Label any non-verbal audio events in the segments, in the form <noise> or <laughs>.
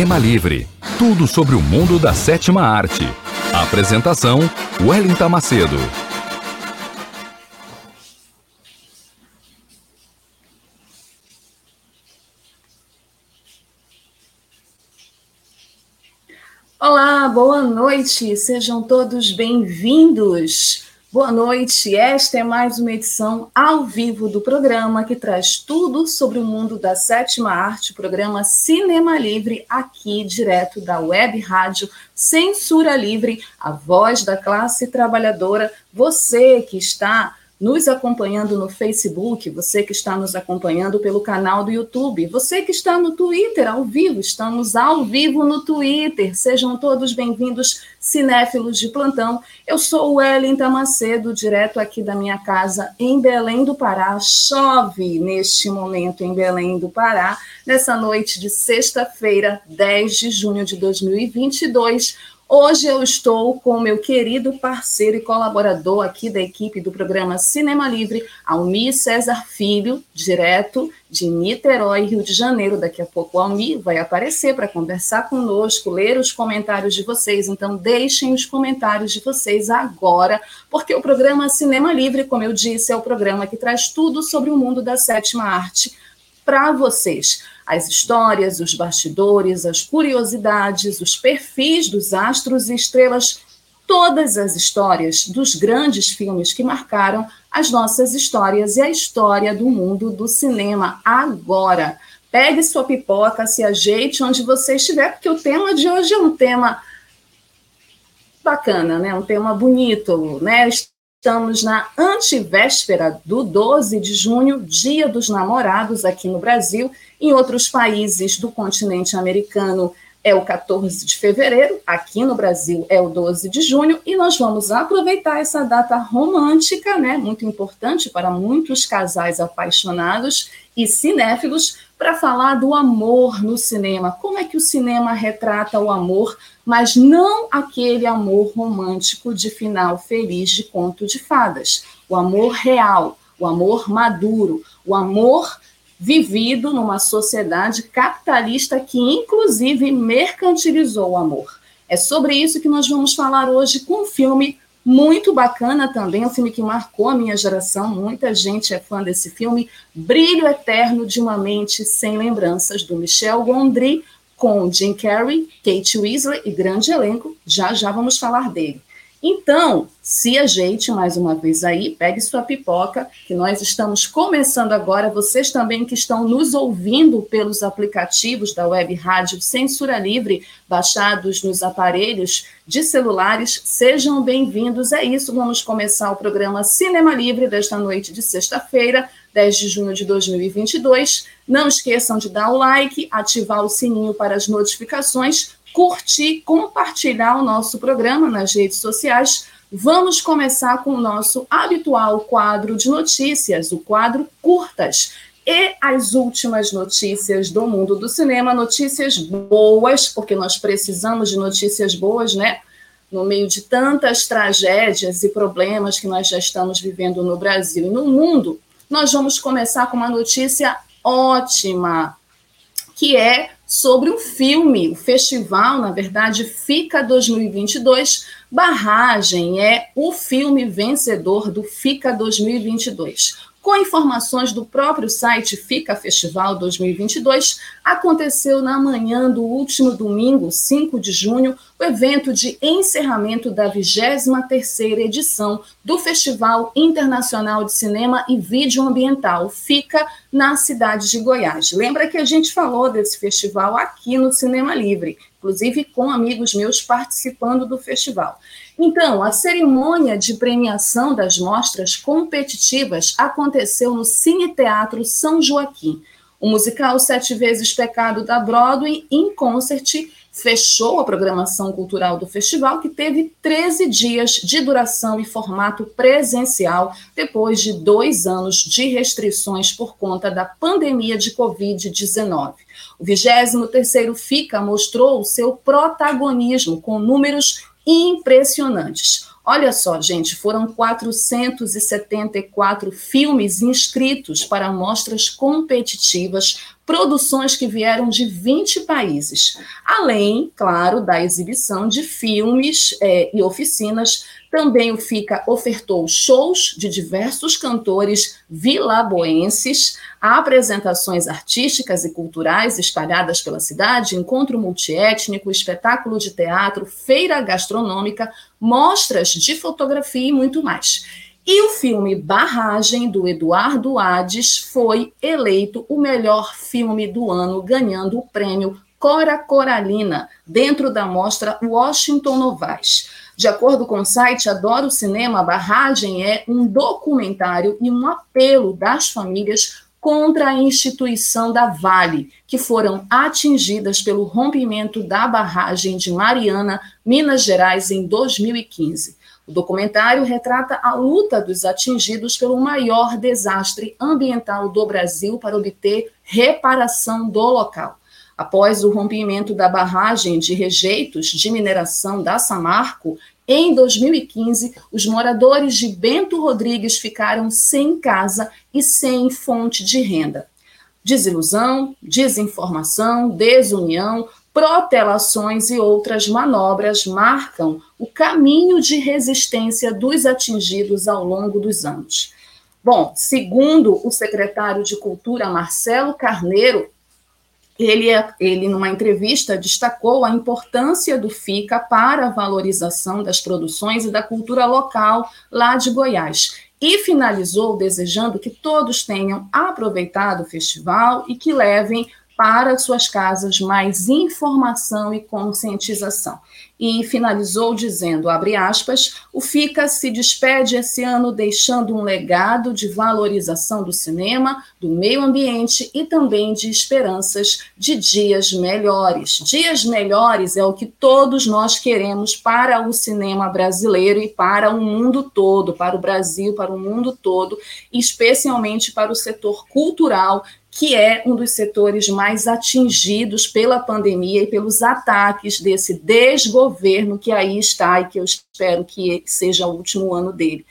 Cinema Livre. Tudo sobre o mundo da sétima arte. Apresentação: Wellington Macedo. Olá, boa noite, sejam todos bem-vindos. Boa noite, esta é mais uma edição ao vivo do programa que traz tudo sobre o mundo da sétima arte, programa Cinema Livre, aqui direto da web rádio Censura Livre, a voz da classe trabalhadora. Você que está nos acompanhando no Facebook, você que está nos acompanhando pelo canal do YouTube, você que está no Twitter ao vivo, estamos ao vivo no Twitter. Sejam todos bem-vindos, cinéfilos de plantão. Eu sou o Wellington Macedo, direto aqui da minha casa em Belém do Pará. Chove neste momento em Belém do Pará, nessa noite de sexta-feira, 10 de junho de 2022. Hoje eu estou com meu querido parceiro e colaborador aqui da equipe do programa Cinema Livre, Almir César Filho, direto de Niterói, Rio de Janeiro. Daqui a pouco o Almir vai aparecer para conversar conosco, ler os comentários de vocês. Então, deixem os comentários de vocês agora, porque o programa Cinema Livre, como eu disse, é o programa que traz tudo sobre o mundo da sétima arte para vocês as histórias, os bastidores, as curiosidades, os perfis dos astros e estrelas, todas as histórias dos grandes filmes que marcaram as nossas histórias e a história do mundo do cinema agora. Pegue sua pipoca, se ajeite onde você estiver, porque o tema de hoje é um tema bacana, né? Um tema bonito, né? Estamos na antivéspera do 12 de junho, Dia dos Namorados aqui no Brasil. Em outros países do continente americano é o 14 de fevereiro, aqui no Brasil é o 12 de junho, e nós vamos aproveitar essa data romântica, né, muito importante para muitos casais apaixonados e cinéfilos, para falar do amor no cinema. Como é que o cinema retrata o amor mas não aquele amor romântico de final feliz de conto de fadas. O amor real, o amor maduro, o amor vivido numa sociedade capitalista que, inclusive, mercantilizou o amor. É sobre isso que nós vamos falar hoje com um filme muito bacana também, um filme que marcou a minha geração, muita gente é fã desse filme, Brilho Eterno de uma Mente Sem Lembranças, do Michel Gondry, com Jim Carrey, Kate Weasley e grande elenco. Já já vamos falar dele. Então, se ajeite mais uma vez aí, pegue sua pipoca, que nós estamos começando agora. Vocês também que estão nos ouvindo pelos aplicativos da Web Rádio Censura Livre, baixados nos aparelhos de celulares, sejam bem-vindos. É isso, vamos começar o programa Cinema Livre desta noite de sexta-feira, 10 de junho de 2022. Não esqueçam de dar o like, ativar o sininho para as notificações curtir, compartilhar o nosso programa nas redes sociais. Vamos começar com o nosso habitual quadro de notícias, o quadro Curtas. E as últimas notícias do mundo do cinema, notícias boas, porque nós precisamos de notícias boas, né? No meio de tantas tragédias e problemas que nós já estamos vivendo no Brasil e no mundo, nós vamos começar com uma notícia ótima, que é sobre o filme, o festival, na verdade, Fica 2022. Barragem é o filme vencedor do Fica 2022. Com informações do próprio site Fica Festival 2022, aconteceu na manhã do último domingo, 5 de junho, o evento de encerramento da 23ª edição do Festival Internacional de Cinema e Vídeo Ambiental, Fica, na cidade de Goiás. Lembra que a gente falou desse festival aqui no Cinema Livre, inclusive com amigos meus participando do festival. Então, a cerimônia de premiação das mostras competitivas aconteceu no Cine Teatro São Joaquim. O musical Sete Vezes Pecado da Broadway, em concert, fechou a programação cultural do festival, que teve 13 dias de duração e formato presencial, depois de dois anos de restrições por conta da pandemia de Covid-19. O 23º FICA mostrou o seu protagonismo com números impressionantes. Olha só, gente, foram 474 filmes inscritos para mostras competitivas, produções que vieram de 20 países, além, claro, da exibição de filmes é, e oficinas também o FICA ofertou shows de diversos cantores vilaboenses, apresentações artísticas e culturais espalhadas pela cidade, encontro multiétnico, espetáculo de teatro, feira gastronômica, mostras de fotografia e muito mais. E o filme Barragem, do Eduardo Hades, foi eleito o melhor filme do ano, ganhando o prêmio Cora Coralina, dentro da mostra Washington Novaes. De acordo com o site Adoro Cinema, Barragem é um documentário e um apelo das famílias contra a instituição da Vale, que foram atingidas pelo rompimento da barragem de Mariana, Minas Gerais, em 2015. O documentário retrata a luta dos atingidos pelo maior desastre ambiental do Brasil para obter reparação do local. Após o rompimento da barragem de rejeitos de mineração da Samarco, em 2015, os moradores de Bento Rodrigues ficaram sem casa e sem fonte de renda. Desilusão, desinformação, desunião, protelações e outras manobras marcam o caminho de resistência dos atingidos ao longo dos anos. Bom, segundo o secretário de Cultura Marcelo Carneiro, ele, é, ele, numa entrevista, destacou a importância do FICA para a valorização das produções e da cultura local lá de Goiás. E finalizou desejando que todos tenham aproveitado o festival e que levem para suas casas mais informação e conscientização. E finalizou dizendo, abre aspas, o FICA se despede esse ano deixando um legado de valorização do cinema, do meio ambiente e também de esperanças de dias melhores. Dias melhores é o que todos nós queremos para o cinema brasileiro e para o mundo todo, para o Brasil, para o mundo todo, especialmente para o setor cultural que é um dos setores mais atingidos pela pandemia e pelos ataques desse desgoverno que aí está e que eu espero que seja o último ano dele.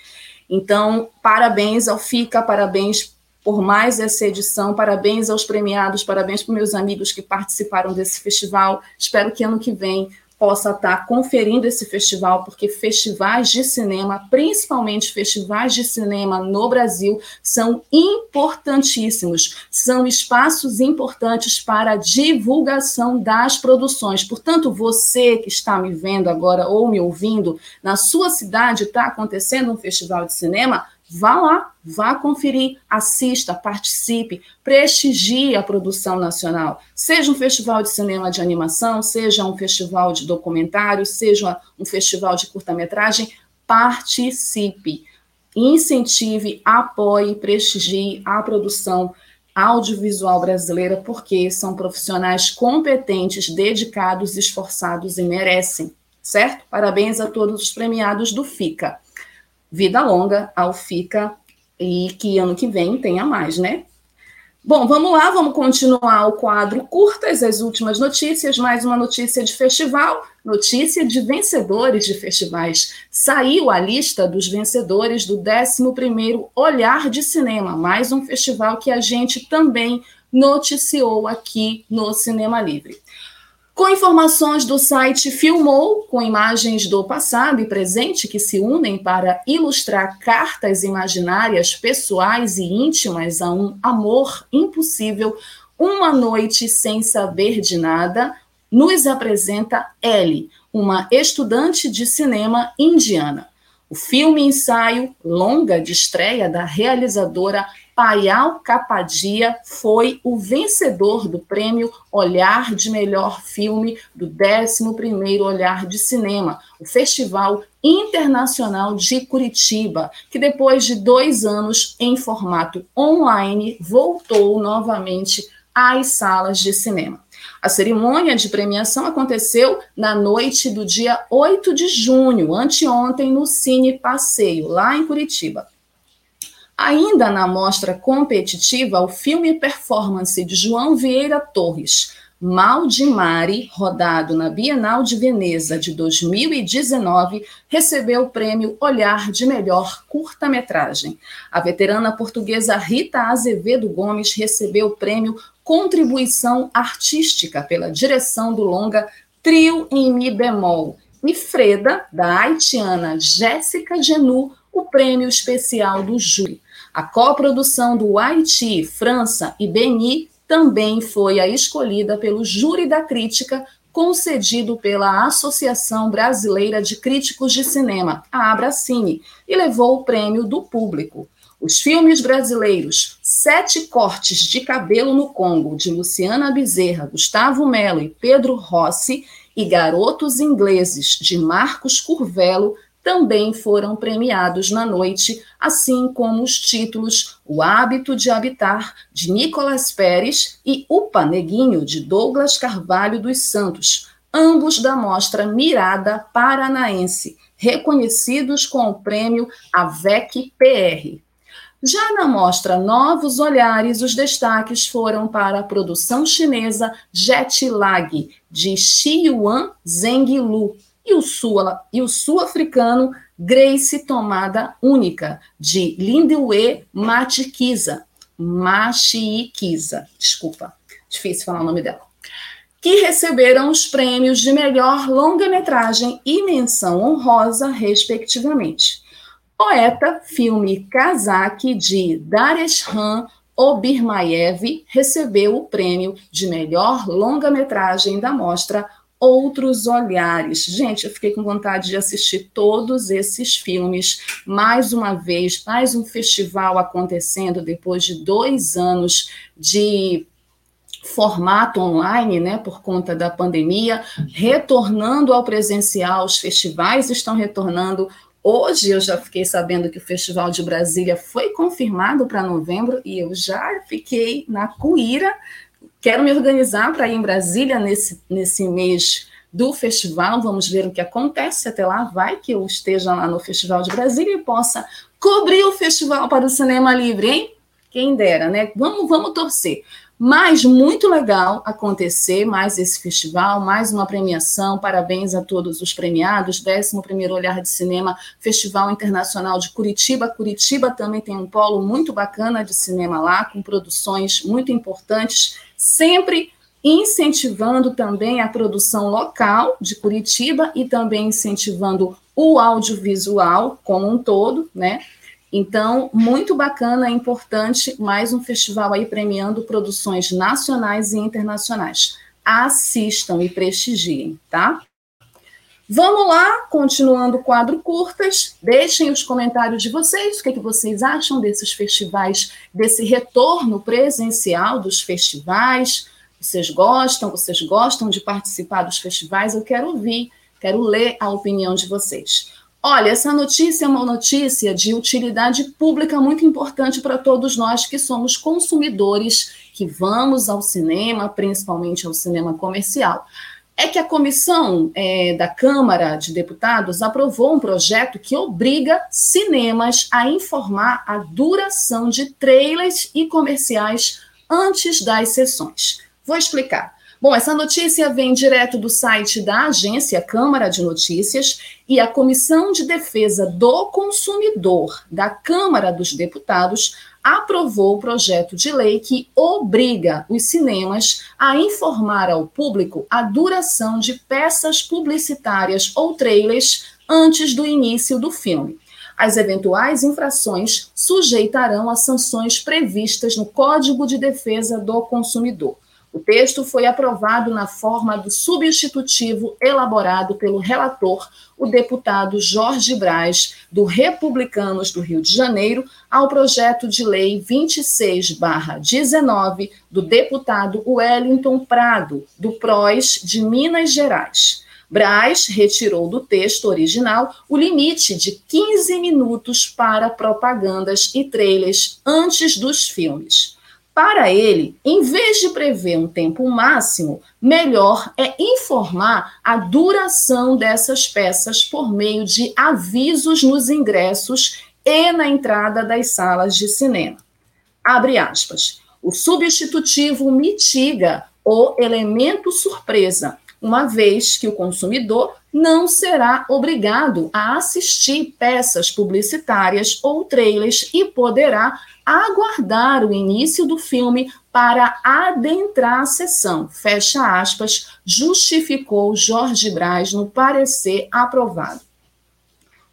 Então, parabéns ao FICA, parabéns por mais essa edição, parabéns aos premiados, parabéns para meus amigos que participaram desse festival. Espero que ano que vem possa estar conferindo esse festival, porque festivais de cinema, principalmente festivais de cinema no Brasil, são importantíssimos, são espaços importantes para a divulgação das produções. Portanto, você que está me vendo agora ou me ouvindo, na sua cidade está acontecendo um festival de cinema, Vá lá, vá conferir, assista, participe, prestigie a produção nacional. Seja um festival de cinema de animação, seja um festival de documentário, seja um festival de curta-metragem, participe. Incentive, apoie, prestigie a produção audiovisual brasileira, porque são profissionais competentes, dedicados, esforçados e merecem, certo? Parabéns a todos os premiados do FICA vida longa ao FICA e que ano que vem tenha mais, né? Bom, vamos lá, vamos continuar o quadro curtas, as últimas notícias, mais uma notícia de festival, notícia de vencedores de festivais. Saiu a lista dos vencedores do 11º Olhar de Cinema, mais um festival que a gente também noticiou aqui no Cinema Livre. Com informações do site Filmou, com imagens do passado e presente que se unem para ilustrar cartas imaginárias pessoais e íntimas a um amor impossível, uma noite sem saber de nada, nos apresenta Ellie, uma estudante de cinema indiana. O filme ensaio longa de estreia da realizadora Payal Capadia foi o vencedor do prêmio Olhar de Melhor Filme do 11º Olhar de Cinema, o Festival Internacional de Curitiba, que depois de dois anos em formato online, voltou novamente às salas de cinema. A cerimônia de premiação aconteceu na noite do dia 8 de junho, anteontem, no Cine Passeio, lá em Curitiba. Ainda na mostra competitiva, o filme performance de João Vieira Torres, Mal de Mari, rodado na Bienal de Veneza de 2019, recebeu o prêmio Olhar de Melhor Curta-Metragem. A veterana portuguesa Rita Azevedo Gomes recebeu o prêmio Contribuição Artística pela direção do longa Trio em Mi Bemol. E Freda, da haitiana Jéssica Genu, o prêmio especial do júri. A coprodução do Haiti, França e Beni também foi a escolhida pelo júri da crítica, concedido pela Associação Brasileira de Críticos de Cinema, a Abracine, e levou o prêmio do público. Os filmes brasileiros Sete Cortes de Cabelo no Congo, de Luciana Bezerra, Gustavo Melo e Pedro Rossi, e Garotos Ingleses, de Marcos Curvelo, também foram premiados na noite, assim como os títulos O Hábito de Habitar, de Nicolas Pérez, e Upa Neguinho, de Douglas Carvalho dos Santos, ambos da mostra Mirada Paranaense, reconhecidos com o prêmio AVEC PR. Já na mostra Novos Olhares, os destaques foram para a produção chinesa Jet Lag, de Xiuan Zhenglu, e o, sul, o sul-africano Grace Tomada Única, de Lindewe Matikiza, Machikiza, desculpa, difícil falar o nome dela, que receberam os prêmios de melhor longa-metragem e menção honrosa, respectivamente. Poeta, filme Kazakh, de Dareshan Obirmaev, recebeu o prêmio de melhor longa-metragem da mostra outros olhares. Gente, eu fiquei com vontade de assistir todos esses filmes mais uma vez, mais um festival acontecendo depois de dois anos de formato online, né, por conta da pandemia, retornando ao presencial, os festivais estão retornando. Hoje eu já fiquei sabendo que o Festival de Brasília foi confirmado para novembro e eu já fiquei na cuíra Quero me organizar para ir em Brasília nesse, nesse mês do festival. Vamos ver o que acontece até lá. Vai que eu esteja lá no Festival de Brasília e possa cobrir o festival para o Cinema Livre, hein? Quem dera, né? Vamos, vamos torcer. Mas muito legal acontecer mais esse festival, mais uma premiação. Parabéns a todos os premiados. 11 Olhar de Cinema, Festival Internacional de Curitiba. Curitiba também tem um polo muito bacana de cinema lá, com produções muito importantes, sempre incentivando também a produção local de Curitiba e também incentivando o audiovisual como um todo, né? Então, muito bacana, importante, mais um festival aí premiando produções nacionais e internacionais. Assistam e prestigiem, tá? Vamos lá, continuando o quadro curtas, deixem os comentários de vocês, o que, é que vocês acham desses festivais, desse retorno presencial dos festivais, vocês gostam, vocês gostam de participar dos festivais, eu quero ouvir, quero ler a opinião de vocês. Olha, essa notícia é uma notícia de utilidade pública muito importante para todos nós que somos consumidores, que vamos ao cinema, principalmente ao cinema comercial. É que a comissão é, da Câmara de Deputados aprovou um projeto que obriga cinemas a informar a duração de trailers e comerciais antes das sessões. Vou explicar. Bom, essa notícia vem direto do site da agência Câmara de Notícias e a Comissão de Defesa do Consumidor da Câmara dos Deputados aprovou o projeto de lei que obriga os cinemas a informar ao público a duração de peças publicitárias ou trailers antes do início do filme. As eventuais infrações sujeitarão a sanções previstas no Código de Defesa do Consumidor. O texto foi aprovado na forma do substitutivo elaborado pelo relator, o deputado Jorge Braz, do Republicanos do Rio de Janeiro, ao projeto de lei 26-19 do deputado Wellington Prado, do PROS de Minas Gerais. Braz retirou do texto original o limite de 15 minutos para propagandas e trailers antes dos filmes. Para ele, em vez de prever um tempo máximo, melhor é informar a duração dessas peças por meio de avisos nos ingressos e na entrada das salas de cinema. Abre aspas. O substitutivo mitiga o elemento surpresa, uma vez que o consumidor não será obrigado a assistir peças publicitárias ou trailers e poderá aguardar o início do filme para adentrar a sessão. Fecha aspas, justificou Jorge Braz no parecer aprovado.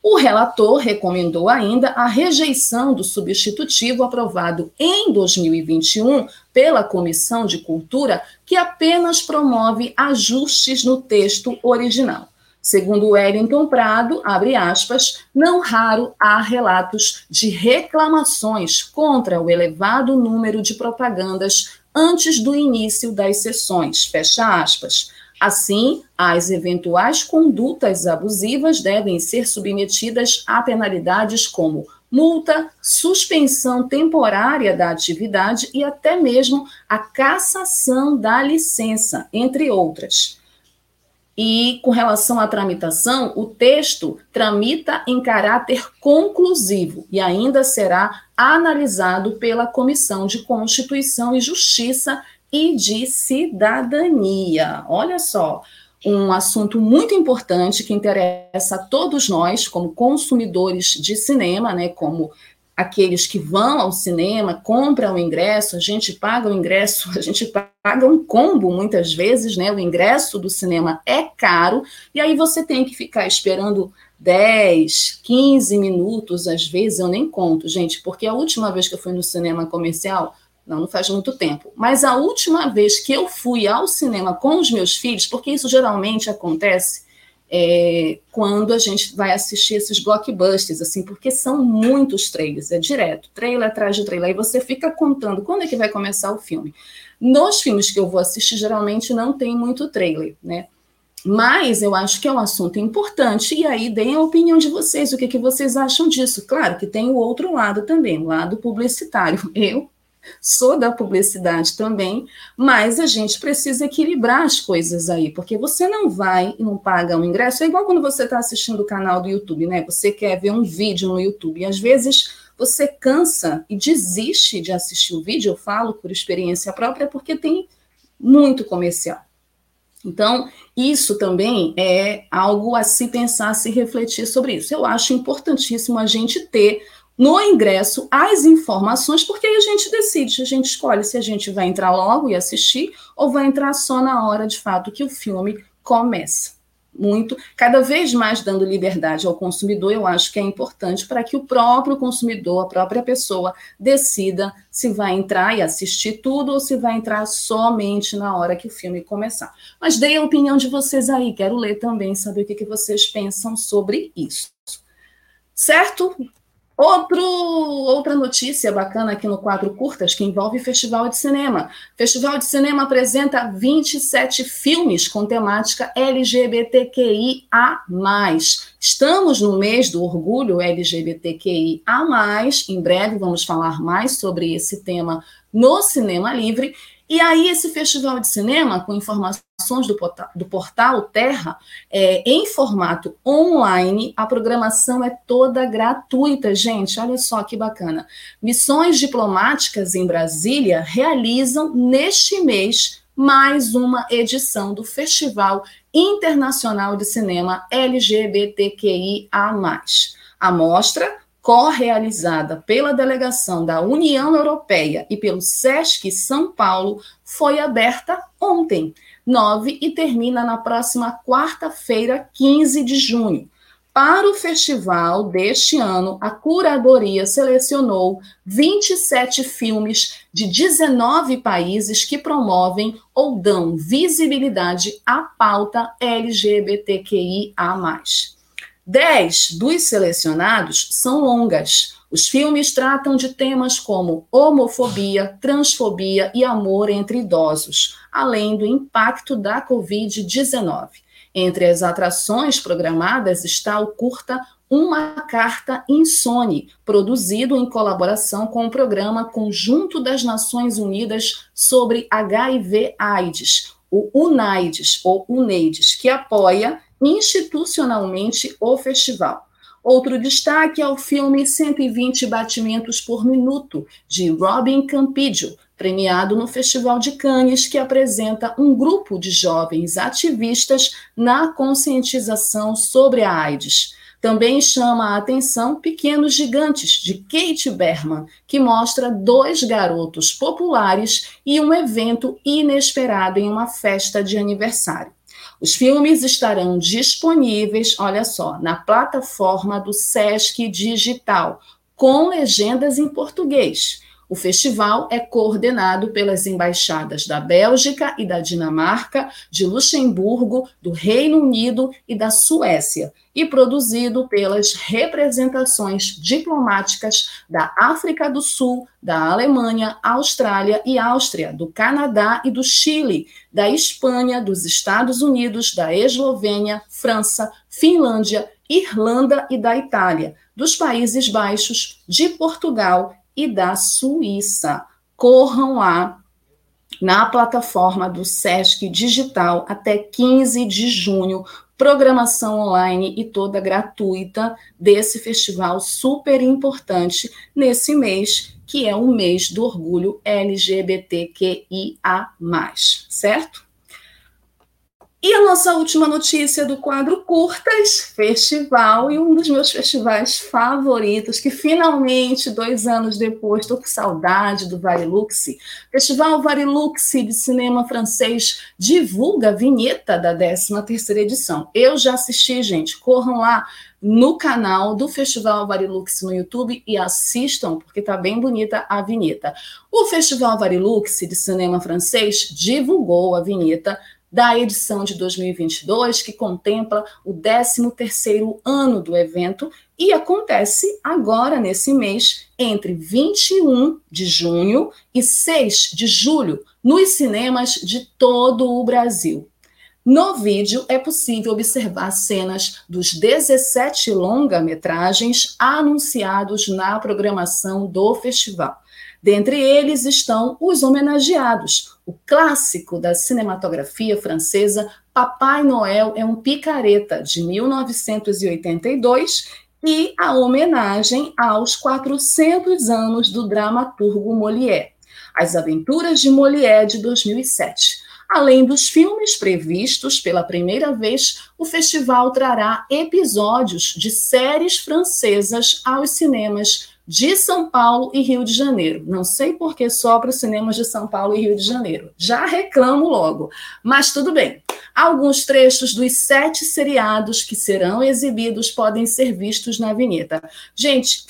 O relator recomendou ainda a rejeição do substitutivo aprovado em 2021 pela Comissão de Cultura, que apenas promove ajustes no texto original. Segundo Wellington Prado, abre aspas, não raro há relatos de reclamações contra o elevado número de propagandas antes do início das sessões, fecha aspas. Assim, as eventuais condutas abusivas devem ser submetidas a penalidades como multa, suspensão temporária da atividade e até mesmo a cassação da licença, entre outras. E com relação à tramitação, o texto tramita em caráter conclusivo e ainda será analisado pela Comissão de Constituição e Justiça e de cidadania. Olha só, um assunto muito importante que interessa a todos nós, como consumidores de cinema, né, como aqueles que vão ao cinema, compram o ingresso, a gente paga o ingresso, <laughs> a gente paga um combo muitas vezes, né? O ingresso do cinema é caro, e aí você tem que ficar esperando 10, 15 minutos, às vezes eu nem conto, gente, porque a última vez que eu fui no cinema comercial não, não faz muito tempo. Mas a última vez que eu fui ao cinema com os meus filhos, porque isso geralmente acontece é, quando a gente vai assistir esses blockbusters, assim, porque são muitos trailers, é direto, trailer atrás de trailer, e você fica contando quando é que vai começar o filme. Nos filmes que eu vou assistir, geralmente não tem muito trailer, né? Mas eu acho que é um assunto importante, e aí deem a opinião de vocês, o que, que vocês acham disso. Claro que tem o outro lado também, o lado publicitário. <laughs> Eu sou da publicidade também, mas a gente precisa equilibrar as coisas aí, porque você não vai e não paga um ingresso. É igual quando você está assistindo o canal do YouTube, né? Você quer ver um vídeo no YouTube, e às vezes você cansa e desiste de assistir o vídeo, eu falo por experiência própria, porque tem muito comercial. Então, isso também é algo a se pensar, a se refletir sobre isso. Eu acho importantíssimo a gente ter no ingresso as informações, porque aí a gente decide, a gente escolhe se a gente vai entrar logo e assistir ou vai entrar só na hora de fato que o filme começa. Muito, cada vez mais dando liberdade ao consumidor, eu acho que é importante para que o próprio consumidor, a própria pessoa, decida se vai entrar e assistir tudo ou se vai entrar somente na hora que o filme começar. Mas dei a opinião de vocês aí, quero ler também, saber o que, que vocês pensam sobre isso. Certo? Outro, outra notícia bacana aqui no quadro Curtas, que envolve Festival de Cinema. Festival de Cinema apresenta 27 filmes com temática LGBTQIA+. Estamos no mês do orgulho LGBTQIA+. Em breve vamos falar mais sobre esse tema no Cinema Livre. E aí, esse festival de cinema, com informações do portal, do portal Terra, é, em formato online, a programação é toda gratuita, gente. Olha só que bacana. Missões diplomáticas em Brasília realizam neste mês mais uma edição do Festival Internacional de Cinema LGBTQIA+. A mostra, co-realizada pela delegação da União Europeia e pelo SESC São Paulo, foi aberta ontem, 9, e termina na próxima quarta-feira, 15 de junho. Para o festival deste ano, a curadoria selecionou 27 filmes de 19 países que promovem ou dão visibilidade à pauta LGBTQIA. Dez dos selecionados são longas. Os filmes tratam de temas como homofobia, transfobia e amor entre idosos, além do impacto da Covid-19. Entre as atrações programadas está o curta Uma Carta Insone, produzido em colaboração com o programa Conjunto das Nações Unidas sobre HIV-AIDS, o UNAIDS, ou UNAIDS, que apoia institucionalmente o festival. Outro destaque é o filme 120 Batimentos por Minuto, de Robin Campidio, premiado no Festival de Cannes, que apresenta um grupo de jovens ativistas na conscientização sobre a AIDS. Também chama a atenção Pequenos Gigantes, de Kate Berman, que mostra dois garotos populares e um evento inesperado em uma festa de aniversário. Os filmes estarão disponíveis, olha só, na plataforma do Sesc Digital, com legendas em português. O festival é coordenado pelas embaixadas da Bélgica e da Dinamarca, de Luxemburgo, do Reino Unido e da Suécia, e produzido pelas representações diplomáticas da África do Sul, da Alemanha, Austrália e Áustria, do Canadá e do Chile, da Espanha, dos Estados Unidos, da Eslovênia, França, Finlândia, Irlanda e da Itália, dos Países Baixos, de Portugal e da Suíça. Corram lá na plataforma do SESC Digital até 15 de junho, programação online e toda gratuita desse festival super importante nesse mês, que é o mês do orgulho LGBTQIA, certo? E a nossa última notícia do quadro Curtas Festival, e um dos meus festivais favoritos, que finalmente, dois anos depois, estou com saudade do Varilux. Festival Varilux de cinema francês divulga a vinheta da 13ª edição. Eu já assisti, gente, corram lá no canal do Festival Varilux no YouTube e assistam, porque está bem bonita a vinheta. O Festival Varilux de cinema francês divulgou a vinheta da edição de 2022, que contempla o 13º ano do evento e acontece agora nesse mês, entre 21 de junho e 6 de julho, nos cinemas de todo o Brasil. No vídeo é possível observar cenas dos 17 longa-metragens anunciados na programação do festival. Dentre eles estão os homenageados, o clássico da cinematografia francesa Papai Noel é um picareta, de 1982, e a homenagem aos 400 anos do dramaturgo Molière, As Aventuras de Molière, de 2007. Além dos filmes previstos pela primeira vez, o festival trará episódios de séries francesas aos cinemas de São Paulo e Rio de Janeiro. Não sei por que só para os cinemas de São Paulo e Rio de Janeiro. Já reclamo logo, mas tudo bem. Alguns trechos dos sete seriados que serão exibidos podem ser vistos na vinheta. Gente,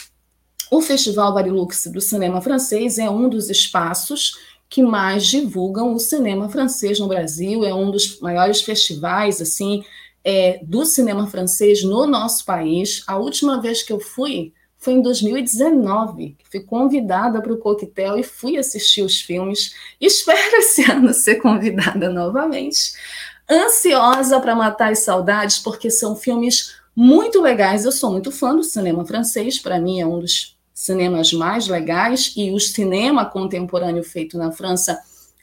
o Festival Varilux do Cinema Francês é um dos espaços que mais divulgam o cinema francês no Brasil, é um dos maiores festivais assim é, do cinema francês no nosso país. A última vez que eu fui foi em 2019. Fui convidada para o coquetel e fui assistir os filmes. Espero esse <laughs> ano ser convidada novamente. Ansiosa para matar as saudades, porque são filmes muito legais. Eu sou muito fã do cinema francês, para mim é um dos cinemas mais legais, e o cinema contemporâneo feito na França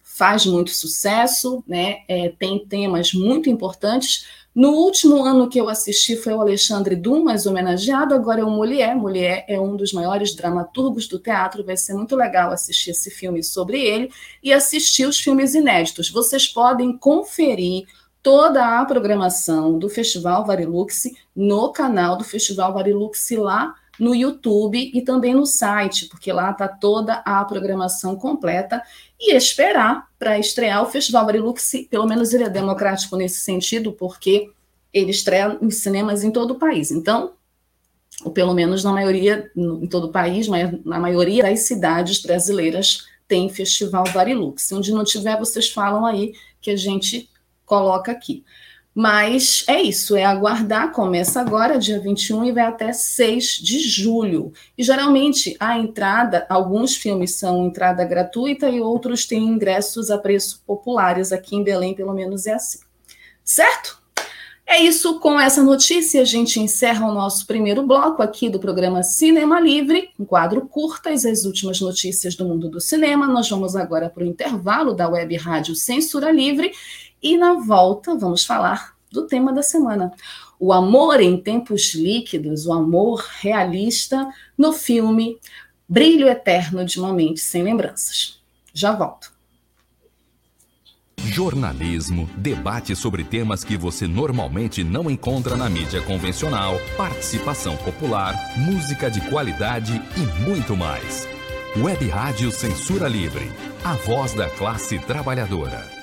faz muito sucesso, né? É, tem temas muito importantes No último ano que eu assisti foi o Alexandre Dumas, homenageado, agora é o Molière. Molière é um dos maiores dramaturgos do teatro, vai ser muito legal assistir esse filme sobre ele e assistir os filmes inéditos. Vocês podem conferir toda a programação do Festival Varilux no canal do Festival Varilux lá no YouTube e também no site, porque lá está toda a programação completa e esperar para estrear o Festival Varilux, pelo menos ele é democrático nesse sentido, porque ele estreia em cinemas em todo o país. Então, ou pelo menos na maioria, em todo o país, mas na maioria das cidades brasileiras tem Festival Varilux. Onde não tiver, vocês falam aí que a gente coloca aqui. Mas é isso, é aguardar. Começa agora, dia 21, e vai até 6 de julho. E geralmente a entrada, alguns filmes são entrada gratuita e outros têm ingressos a preço populares. Aqui em Belém, pelo menos, é assim. Certo? É isso, com essa notícia a gente encerra o nosso primeiro bloco aqui do programa Cinema Livre, um quadro curtas, as últimas notícias do mundo do cinema. Nós vamos agora para o intervalo da web rádio Censura Livre e na volta, vamos falar do tema da semana. O amor em tempos líquidos, o amor realista no filme Brilho Eterno de uma Mente Sem Lembranças. Já volto. Jornalismo, debate sobre temas que você normalmente não encontra na mídia convencional, participação popular, música de qualidade e muito mais. Web Rádio Censura Livre, a voz da classe trabalhadora.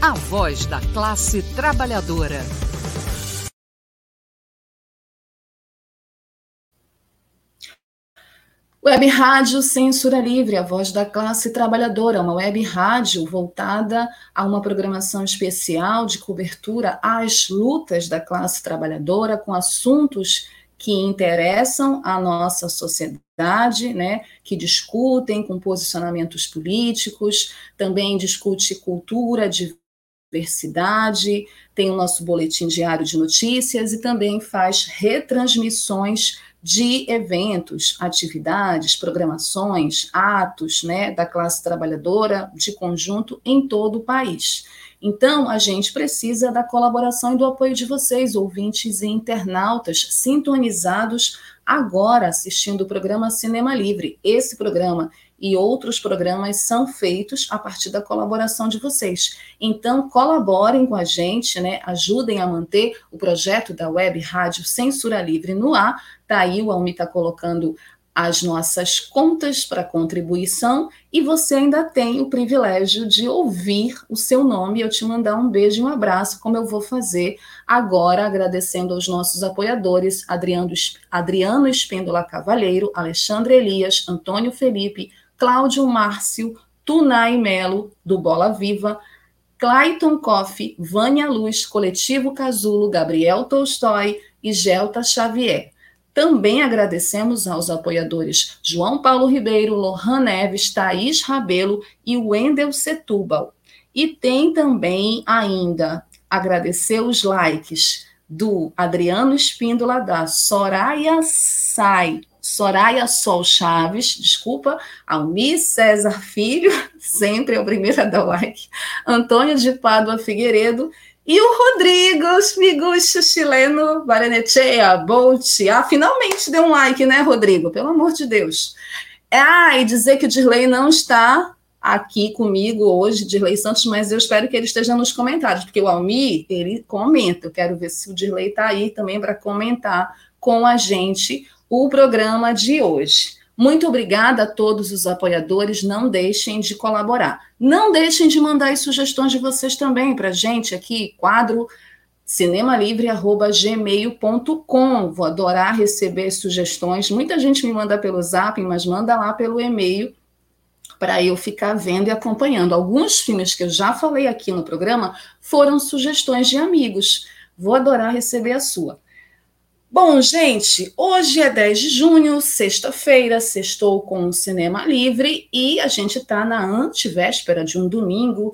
A voz da classe trabalhadora. Web Rádio Censura Livre, a voz da classe trabalhadora, uma web rádio voltada a uma programação especial de cobertura às lutas da classe trabalhadora com assuntos que interessam a nossa sociedade, né, que discutem com posicionamentos políticos, também discute cultura, diversidade, tem o nosso boletim diário de notícias e também faz retransmissões de eventos, atividades, programações, atos né, da classe trabalhadora de conjunto em todo o país. Então, a gente precisa da colaboração e do apoio de vocês, ouvintes e internautas, sintonizados agora assistindo o programa Cinema Livre. Esse programa e outros programas são feitos a partir da colaboração de vocês. Então, colaborem com a gente, né? ajudem a manter o projeto da Web Rádio Censura Livre no ar. Tá aí, o Almi está colocando as nossas contas para contribuição e você ainda tem o privilégio de ouvir o seu nome e eu te mandar um beijo e um abraço, como eu vou fazer agora, agradecendo aos nossos apoiadores, Adriano, Adriano Espíndola Cavalheiro, Alexandre Elias, Antônio Felipe, Cláudio Márcio, Tunai Melo, do Bola Viva, Clayton Koff, Vânia Luz, Coletivo Casulo, Gabriel Tolstói e Gelta Xavier. Também agradecemos aos apoiadores João Paulo Ribeiro, Lohan Neves, Thaís Rabelo e Wendel Setúbal. E tem também ainda agradecer os likes do Adriano Espíndola, da Soraya Sai, Soraya Sol Chaves, desculpa, Almi César Filho, <laughs> sempre é o primeiro a dar like, Antônio de Pádua Figueiredo e o Rodrigo Miguxo chileno, Baranechea, Bolt. Ah, finalmente deu um like, né, Rodrigo? Pelo amor de Deus. Ah, e dizer que o Dirley não está aqui comigo hoje, Dirley Santos, mas eu espero que ele esteja nos comentários, porque o Almi, ele comenta. Eu quero ver se o Dirley está aí também para comentar com a gente o programa de hoje. Muito obrigada a todos os apoiadores. Não deixem de colaborar. Não deixem de mandar as sugestões de vocês também para a gente aqui, quadro cinemalivre.gmail.com. Vou adorar receber sugestões. Muita gente me manda pelo zap, mas manda lá pelo e-mail para eu ficar vendo e acompanhando. Alguns filmes que eu já falei aqui no programa foram sugestões de amigos. Vou adorar receber a sua. Bom, gente, hoje é 10 de junho, sexta-feira, sextou com o Cinema Livre e a gente está na antevéspera de um domingo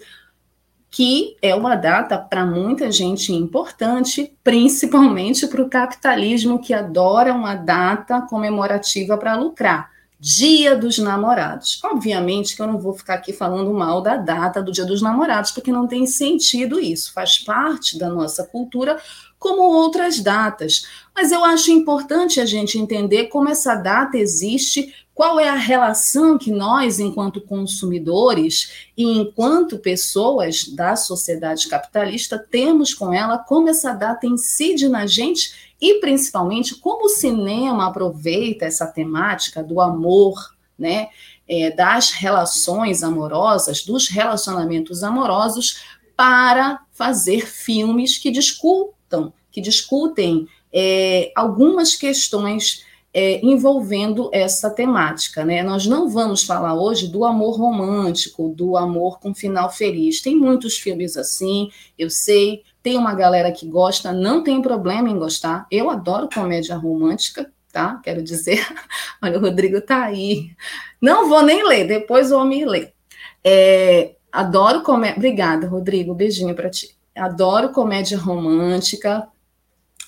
que é uma data para muita gente importante, principalmente para o capitalismo que adora uma data comemorativa para lucrar. Dia dos Namorados. Obviamente que eu não vou ficar aqui falando mal da data do Dia dos Namorados, porque não tem sentido isso, faz parte da nossa cultura, como outras datas. Mas eu acho importante a gente entender como essa data existe, qual é a relação que nós, enquanto consumidores e enquanto pessoas da sociedade capitalista, temos com ela, como essa data incide na gente e principalmente como o cinema aproveita essa temática do amor, né? É, das relações amorosas, dos relacionamentos amorosos, para fazer filmes que discutam, que discutem é, algumas questões é, envolvendo essa temática. Né? Nós não vamos falar hoje do amor romântico, do amor com final feliz. Tem muitos filmes assim, eu sei, tem uma galera que gosta, não tem problema em gostar. Eu adoro comédia romântica, tá? Quero dizer. <laughs> Olha, o Rodrigo tá aí. Não vou nem ler, depois vou me ler. É, adoro comédia. Obrigada, Rodrigo. Beijinho para ti. Adoro comédia romântica,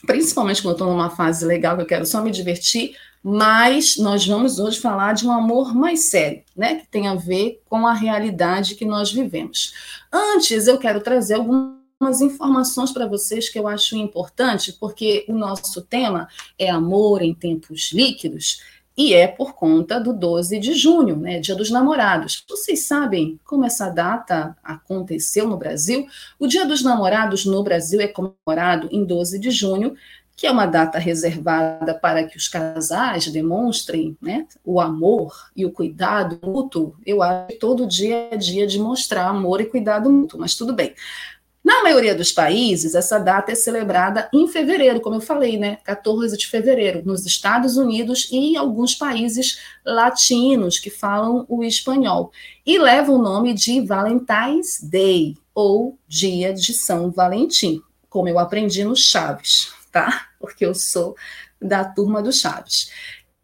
principalmente quando eu estou numa fase legal que eu quero só me divertir, mas nós vamos hoje falar de um amor mais sério, né? Que tem a ver com a realidade que nós vivemos. Antes, eu quero trazer algum umas informações para vocês que eu acho importante, porque o nosso tema é amor em tempos líquidos e é por conta do 12 de junho, né, Dia dos Namorados. Vocês sabem como essa data aconteceu no Brasil? O Dia dos Namorados no Brasil é comemorado em 12 de junho, que é uma data reservada para que os casais demonstrem né, o amor e o cuidado mútuo. Eu acho que todo dia é dia de mostrar amor e cuidado mútuo, mas tudo bem. Na maioria dos países, essa data é celebrada em fevereiro, como eu falei, né? 14 de fevereiro, nos Estados Unidos e em alguns países latinos que falam o espanhol. E leva o nome de Valentine's Day, ou Dia de São Valentim, como eu aprendi no Chaves, tá? <laughs> Porque eu sou da turma do Chaves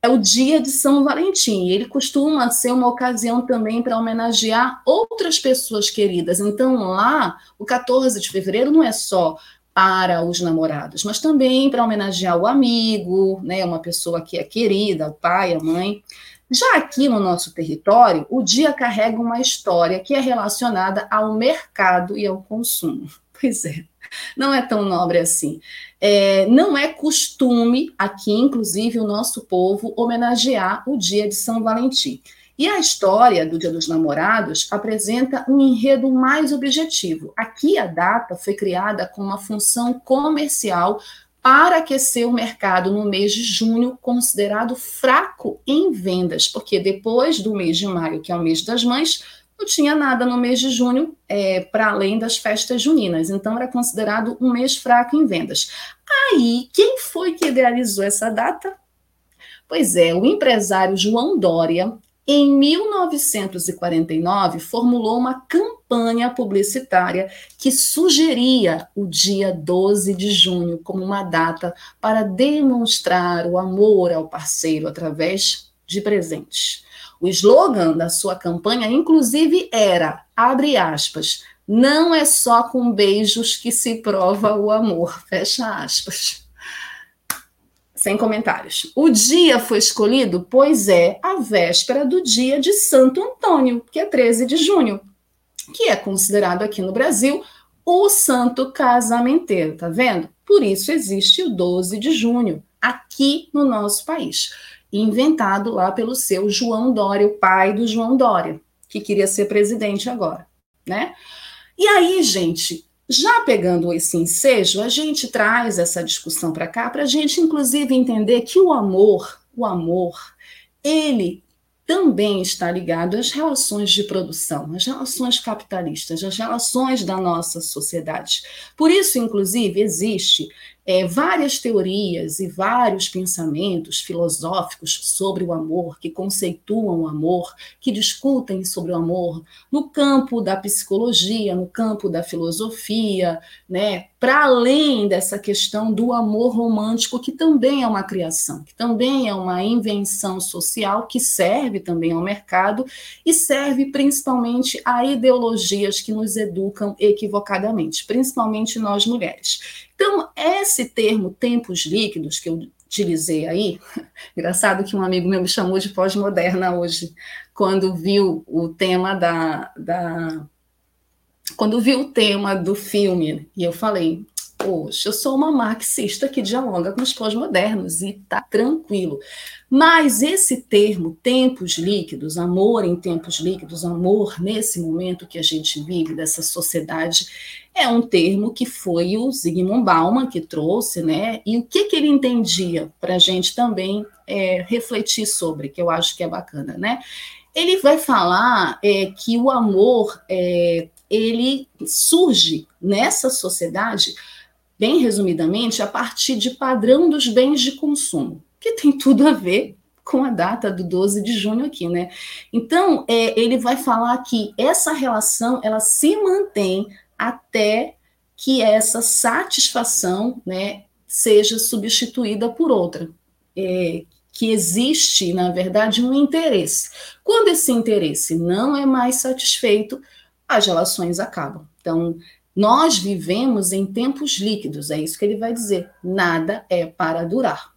é o dia de São Valentim. Ele costuma ser uma ocasião também para homenagear outras pessoas queridas. Então, lá, o 14 de fevereiro não é só para os namorados, mas também para homenagear o amigo, né, uma pessoa que é querida, o pai, a mãe. Já aqui no nosso território, o dia carrega uma história que é relacionada ao mercado e ao consumo. Pois é, não é tão nobre assim. É, não é costume aqui, inclusive, o nosso povo homenagear o dia de São Valentim. E a história do Dia dos Namorados apresenta um enredo mais objetivo. Aqui a data foi criada com uma função comercial para aquecer o mercado no mês de junho, considerado fraco em vendas, porque depois do mês de maio, que é o mês das mães, não tinha nada no mês de junho é, para além das festas juninas, então era considerado um mês fraco em vendas. Aí, quem foi que idealizou essa data? Pois é, o empresário João Dória, em 1949, formulou uma campanha publicitária que sugeria o dia 12 de junho como uma data para demonstrar o amor ao parceiro através de presentes. O slogan da sua campanha, inclusive, era, abre aspas, não é só com beijos que se prova o amor, fecha aspas. Sem comentários. O dia foi escolhido, pois é a véspera do dia de Santo Antônio, que é 13 de junho, que é considerado aqui no Brasil o santo casamenteiro, tá vendo? Por isso existe o 12 de junho, aqui no nosso país, inventado lá pelo seu João Dória, o pai do João Dória, que queria ser presidente agora, né? E aí, gente, já pegando esse ensejo, a gente traz essa discussão para cá para a gente, inclusive, entender que o amor, o amor, ele também está ligado às relações de produção, às relações capitalistas, às relações da nossa sociedade. Por isso, inclusive, existe é, várias teorias e vários pensamentos filosóficos sobre o amor, que conceituam o amor, que discutem sobre o amor no campo da psicologia, no campo da filosofia, né? Para além dessa questão do amor romântico, que também é uma criação, que também é uma invenção social, que serve também ao mercado e serve principalmente a ideologias que nos educam equivocadamente, principalmente nós mulheres. Então, esse termo tempos líquidos que eu utilizei aí, <laughs> engraçado que um amigo meu me chamou de pós-moderna hoje, quando viu o tema da, da quando viu o tema do filme, e eu falei, Poxa, eu sou uma marxista que dialoga com os pós-modernos e tá tranquilo. Mas esse termo, tempos líquidos, amor em tempos líquidos, amor nesse momento que a gente vive, dessa sociedade, é um termo que foi o Zygmunt Bauman que trouxe, né? E o que, que ele entendia para a gente também é, refletir sobre, que eu acho que é bacana, né? Ele vai falar é, que o amor é, ele surge nessa sociedade bem resumidamente, a partir de padrão dos bens de consumo, que tem tudo a ver com a data do 12 de junho aqui, né? Então, é, ele vai falar que essa relação, ela se mantém até que essa satisfação, né, seja substituída por outra. É, que existe, na verdade, um interesse. Quando esse interesse não é mais satisfeito, as relações acabam. Então, nós vivemos em tempos líquidos, é isso que ele vai dizer. Nada é para durar.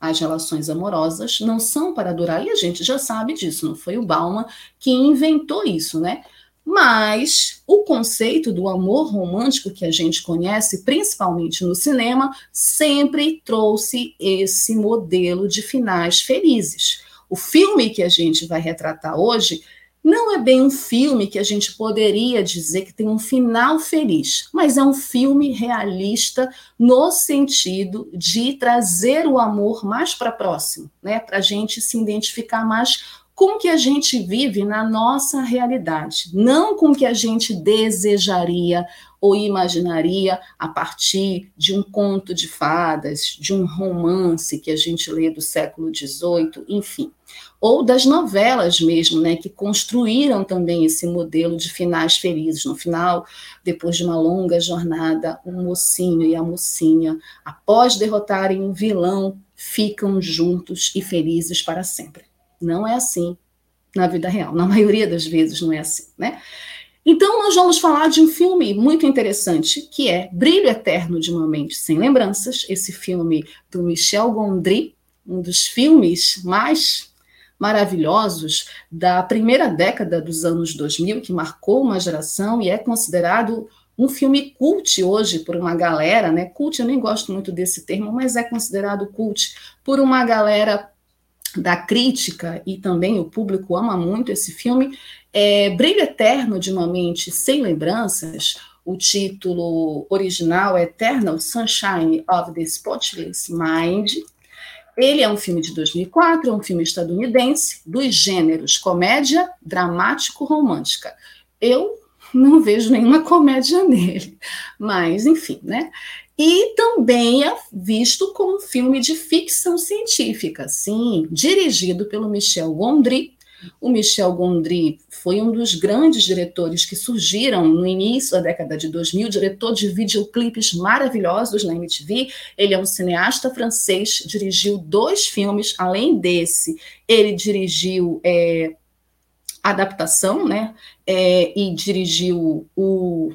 As relações amorosas não são para durar, e a gente já sabe disso, não foi o Bauman que inventou isso, né? Mas o conceito do amor romântico que a gente conhece, principalmente no cinema, sempre trouxe esse modelo de finais felizes. O filme que a gente vai retratar hoje não é bem um filme que a gente poderia dizer que tem um final feliz, mas é um filme realista no sentido de trazer o amor mais para próximo, né? Para a gente se identificar mais com o que a gente vive na nossa realidade, não com o que a gente desejaria ou imaginaria a partir de um conto de fadas, de um romance que a gente lê do século XVIII, enfim ou das novelas mesmo, né, que construíram também esse modelo de finais felizes. No final, depois de uma longa jornada, o um mocinho e a mocinha, após derrotarem o um vilão, ficam juntos e felizes para sempre. Não é assim na vida real, na maioria das vezes não é assim, né? Então, nós vamos falar de um filme muito interessante, que é Brilho Eterno de uma Mente Sem Lembranças, esse filme do Michel Gondry, um dos filmes mais maravilhosos da primeira década dos anos 2000, que marcou uma geração e é considerado um filme cult hoje por uma galera, né? Cult, eu nem gosto muito desse termo, mas é considerado cult por uma galera da crítica e também o público ama muito esse filme. É Brilho Eterno de uma Mente Sem Lembranças, o título original é Eternal Sunshine of the Spotless Mind, ele é um filme de 2004, é um filme estadunidense, dos gêneros comédia, dramático, romântica. Eu não vejo nenhuma comédia <laughs> nele, mas enfim, né? E também é visto como um filme de ficção científica, sim, dirigido pelo Michel Gondry, O Michel Gondry foi um dos grandes diretores que surgiram no início da década de 2000, diretor de videoclipes maravilhosos na MTV. Ele é um cineasta francês, dirigiu dois filmes, além desse, ele dirigiu é, adaptação, né? É, e dirigiu o,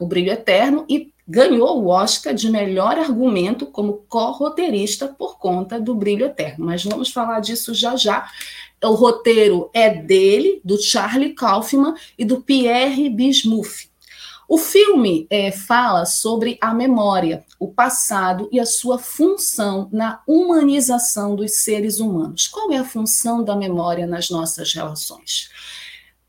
o Brilho Eterno e ganhou o Oscar de melhor argumento como co-roteirista por conta do Brilho Eterno. Mas vamos falar disso já já. O roteiro é dele, do Charlie Kaufman e do Pierre Bismuth. O filme é, fala sobre a memória, o passado e a sua função na humanização dos seres humanos. Qual é a função da memória nas nossas relações?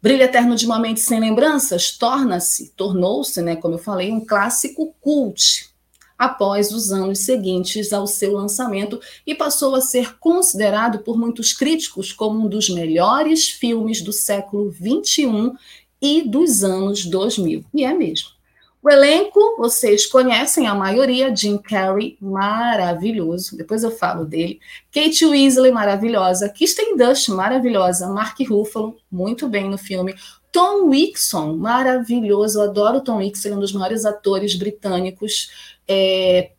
Brilho Eterno de uma Mente Sem Lembranças torna-se, tornou-se, né, como eu falei, um clássico cult após os anos seguintes ao seu lançamento e passou a ser considerado por muitos críticos como um dos melhores filmes do século XXI e dos anos 2000. E é mesmo. O elenco, vocês conhecem a maioria, Jim Carrey, maravilhoso, depois eu falo dele. Kate Weasley, maravilhosa. Kirsten Dunst, maravilhosa. Mark Ruffalo, muito bem no filme. Tom Wilson, maravilhoso. Eu adoro Tom Wilson, é um dos maiores atores britânicos. É,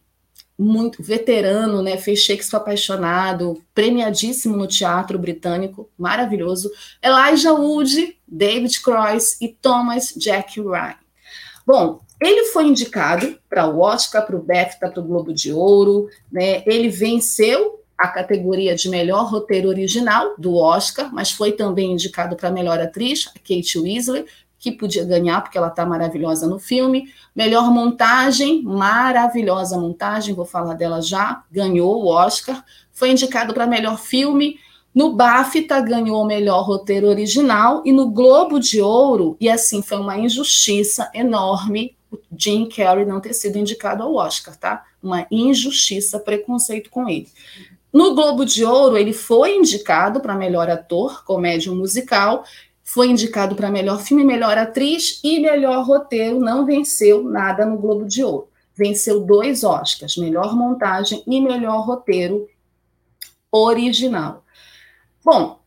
muito veterano, né? Fez Shakespeare apaixonado, premiadíssimo no teatro britânico, maravilhoso. Elijah Wood, David Cross e Thomas Jack Ryan. Bom, ele foi indicado para o Oscar, para o BAFTA, para o Globo de Ouro, né? Ele venceu a categoria de melhor roteiro original do Oscar, mas foi também indicado para melhor atriz, a Kate Weasley, que podia ganhar porque ela está maravilhosa no filme. Melhor montagem, maravilhosa montagem, vou falar dela já, ganhou o Oscar. Foi indicado para melhor filme. No BAFTA ganhou o melhor roteiro original e no Globo de Ouro, e assim foi uma injustiça enorme o Jim Carrey não ter sido indicado ao Oscar, tá? Uma injustiça, preconceito com ele. No Globo de Ouro, ele foi indicado para melhor ator, comédia musical, foi indicado para melhor filme, melhor atriz e melhor roteiro, não venceu nada no Globo de Ouro. Venceu dois Oscars, melhor montagem e melhor roteiro original. Bom,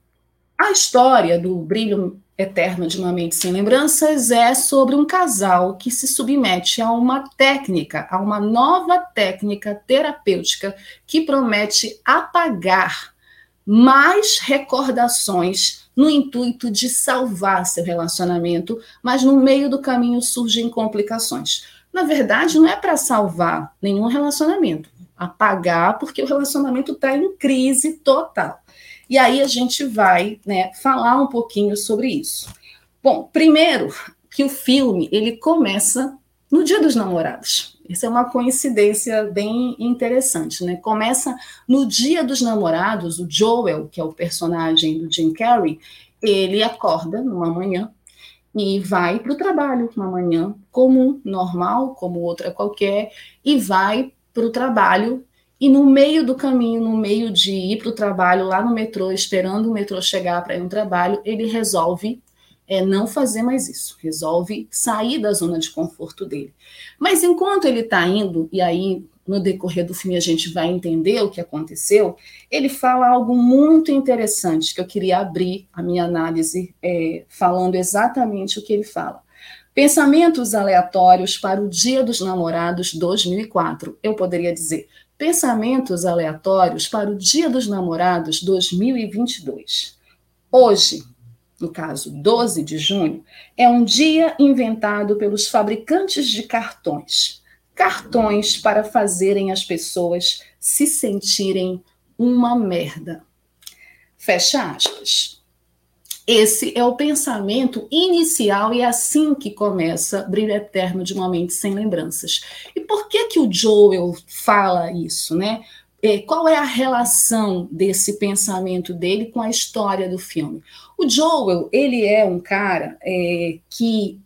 a história do Brilho Eterno de uma Mente Sem Lembranças é sobre um casal que se submete a uma técnica, a uma nova técnica terapêutica que promete apagar mais recordações no intuito de salvar seu relacionamento, mas no meio do caminho surgem complicações. Na verdade, não é para salvar nenhum relacionamento, apagar porque o relacionamento está em crise total. E aí a gente vai né, falar um pouquinho sobre isso. Bom, primeiro que o filme ele começa no Dia dos Namorados. Isso é uma coincidência bem interessante, né? Começa no Dia dos Namorados, o Joel, que é o personagem do Jim Carrey, ele acorda numa manhã e vai para o trabalho, uma manhã comum, normal, como outra qualquer, e vai para o trabalho e no meio do caminho, no meio de ir para o trabalho, lá no metrô, esperando o metrô chegar para ir no trabalho, ele resolve é, não fazer mais isso, resolve sair da zona de conforto dele. Mas enquanto ele está indo, e aí no decorrer do filme a gente vai entender o que aconteceu, ele fala algo muito interessante que eu queria abrir a minha análise é, falando exatamente o que ele fala. Pensamentos aleatórios para o Dia dos Namorados 2004. Eu poderia dizer Pensamentos aleatórios para o Dia dos Namorados 2022. Hoje, no caso 12 de junho, é um dia inventado pelos fabricantes de cartões. Cartões para fazerem as pessoas se sentirem uma merda. Fecha aspas. Esse é o pensamento inicial e é assim que começa Brilho Eterno de uma Mente Sem Lembranças. E por que que o Joel fala isso, né? É, qual é a relação desse pensamento dele com a história do filme? O Joel, ele é um cara é, que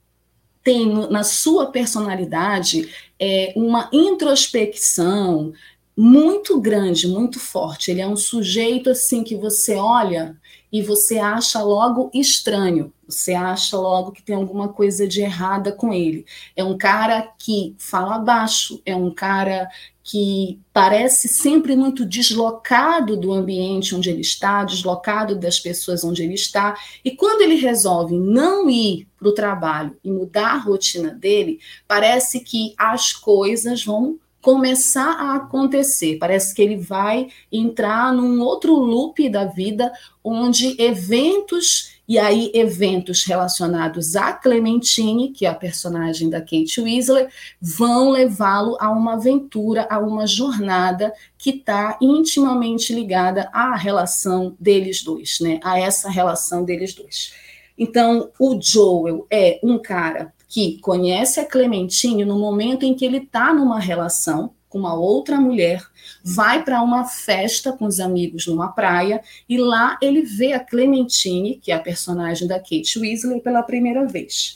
tem na sua personalidade é, uma introspecção muito grande, muito forte. Ele é um sujeito assim que você olha e você acha logo estranho, você acha logo que tem alguma coisa de errada com ele. É um cara que fala baixo, é um cara que parece sempre muito deslocado do ambiente onde ele está, deslocado das pessoas onde ele está. E quando ele resolve não ir para o trabalho e mudar a rotina dele, parece que as coisas vão começar a acontecer. Parece que ele vai entrar num outro loop da vida onde eventos e aí eventos relacionados a Clementine, que é a personagem da Kate Weasley, vão levá-lo a uma aventura, a uma jornada que está intimamente ligada à relação deles dois, né? A essa relação deles dois. Então, o Joel é um cara que conhece a Clementine no momento em que ele está numa relação com uma outra mulher, vai para uma festa com os amigos numa praia e lá ele vê a Clementine, que é a personagem da Kate Weasley, pela primeira vez.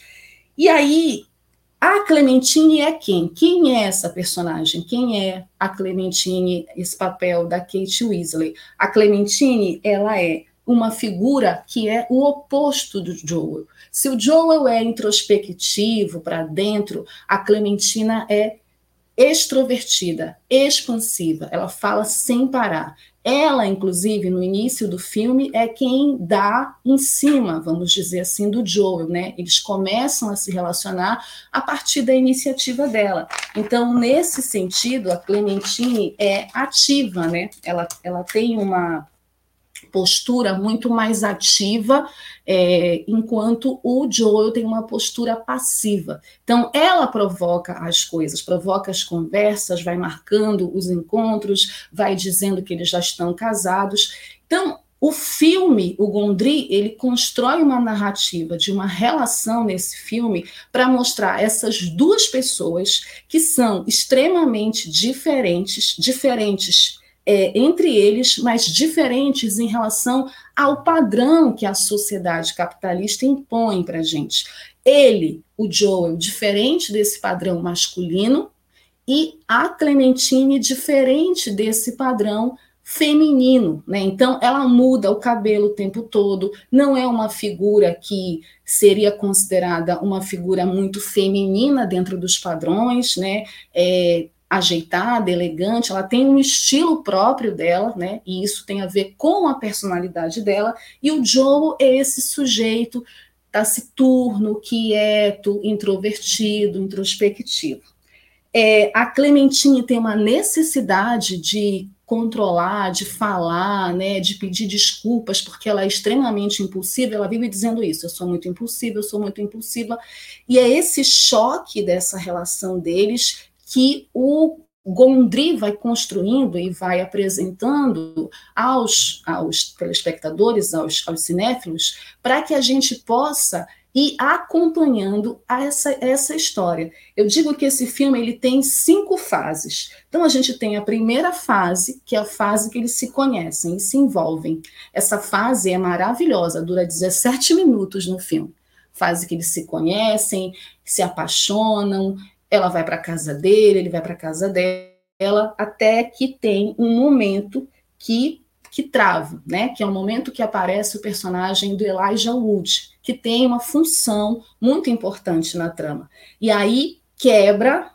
E aí a Clementine é quem? Quem é essa personagem? Quem é a Clementine, esse papel da Kate Weasley? A Clementine, ela é uma figura que é o oposto do Joel. Se o Joel é introspectivo para dentro, a Clementina é extrovertida, expansiva, ela fala sem parar. Ela, inclusive, no início do filme, é quem dá em cima, vamos dizer assim, do Joel, né? Eles começam a se relacionar a partir da iniciativa dela. Então, nesse sentido, a Clementine é ativa, né? Ela, ela tem uma postura muito mais ativa, é, enquanto o Joel tem uma postura passiva. Então, ela provoca as coisas, provoca as conversas, vai marcando os encontros, vai dizendo que eles já estão casados. Então, o filme, o Gondry, ele constrói uma narrativa de uma relação nesse filme para mostrar essas duas pessoas que são extremamente diferentes, diferentes é, entre eles, mas diferentes em relação ao padrão que a sociedade capitalista impõe para a gente. Ele, o Joel, diferente desse padrão masculino, e a Clementine, diferente desse padrão feminino, né? Então ela muda o cabelo o tempo todo, não é uma figura que seria considerada uma figura muito feminina dentro dos padrões, né? É, ajeitada, elegante, ela tem um estilo próprio dela, né? E isso tem a ver com a personalidade dela. E o Joe é esse sujeito taciturno, quieto, introvertido, introspectivo. É, a Clementine tem uma necessidade de controlar, de falar, né, de pedir desculpas, porque ela é extremamente impulsiva, ela vive dizendo isso, eu sou muito impulsiva, eu sou muito impulsiva, e é esse choque dessa relação deles que o Gondry vai construindo e vai apresentando aos, aos telespectadores, aos, aos cinéfilos, para que a gente possa ir acompanhando essa, essa história. Eu digo que esse filme ele tem cinco fases. Então a gente tem a primeira fase, que é a fase que eles se conhecem e se envolvem. Essa fase é maravilhosa, dura 17 minutos no filme. Fase que eles se conhecem, se apaixonam, ela vai para a casa dele, ele vai para a casa dela, até que tem um momento que que trava, né? Que é o momento que aparece o personagem do Elijah Wood, que tem uma função muito importante na trama. E aí quebra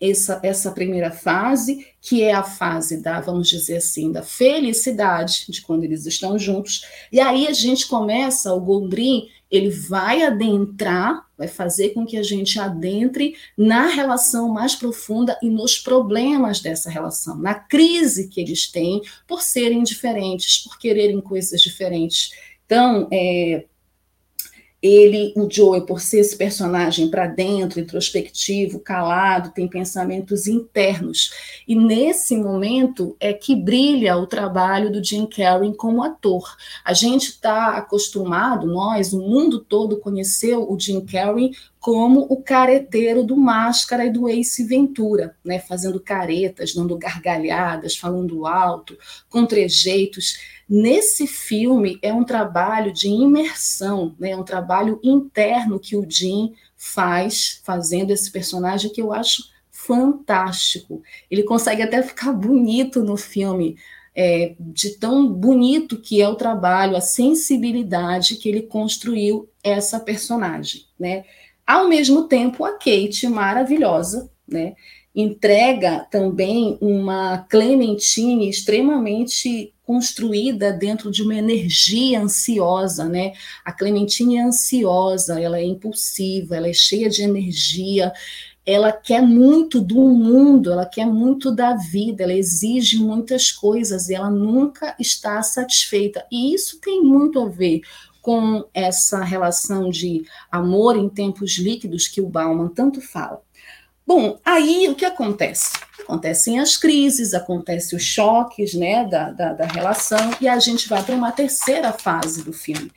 essa, essa primeira fase, que é a fase da, vamos dizer assim, da felicidade de quando eles estão juntos. E aí a gente começa, o Gondrin, ele vai adentrar, vai fazer com que a gente adentre na relação mais profunda e nos problemas dessa relação, na crise que eles têm por serem diferentes, por quererem coisas diferentes. Então, é, ele, o Joe, por ser esse personagem para dentro, introspectivo, calado, tem pensamentos internos. E nesse momento é que brilha o trabalho do Jim Carrey como ator. A gente está acostumado, nós, o mundo todo conheceu o Jim Carrey como o careteiro do Máscara e do Ace Ventura, né, fazendo caretas, dando gargalhadas, falando alto, com trejeitos Nesse filme é um trabalho de imersão, né? é um trabalho interno que o Jim faz, fazendo esse personagem que eu acho fantástico. Ele consegue até ficar bonito no filme. é, de tão bonito que é o trabalho, a sensibilidade que ele construiu essa personagem, né? Ao mesmo tempo, a Kate, maravilhosa, né? Entrega também uma Clementine extremamente construída dentro de uma energia ansiosa, né? A Clementine é ansiosa, ela é impulsiva, ela é cheia de energia, ela quer muito do mundo, ela quer muito da vida, ela exige muitas coisas e ela nunca está satisfeita. E isso tem muito a ver com essa relação de amor em tempos líquidos que o Bauman tanto fala. Bom, aí o que acontece? Acontecem as crises, acontecem os choques né, da, da, da relação, e a gente vai para uma terceira fase do filme.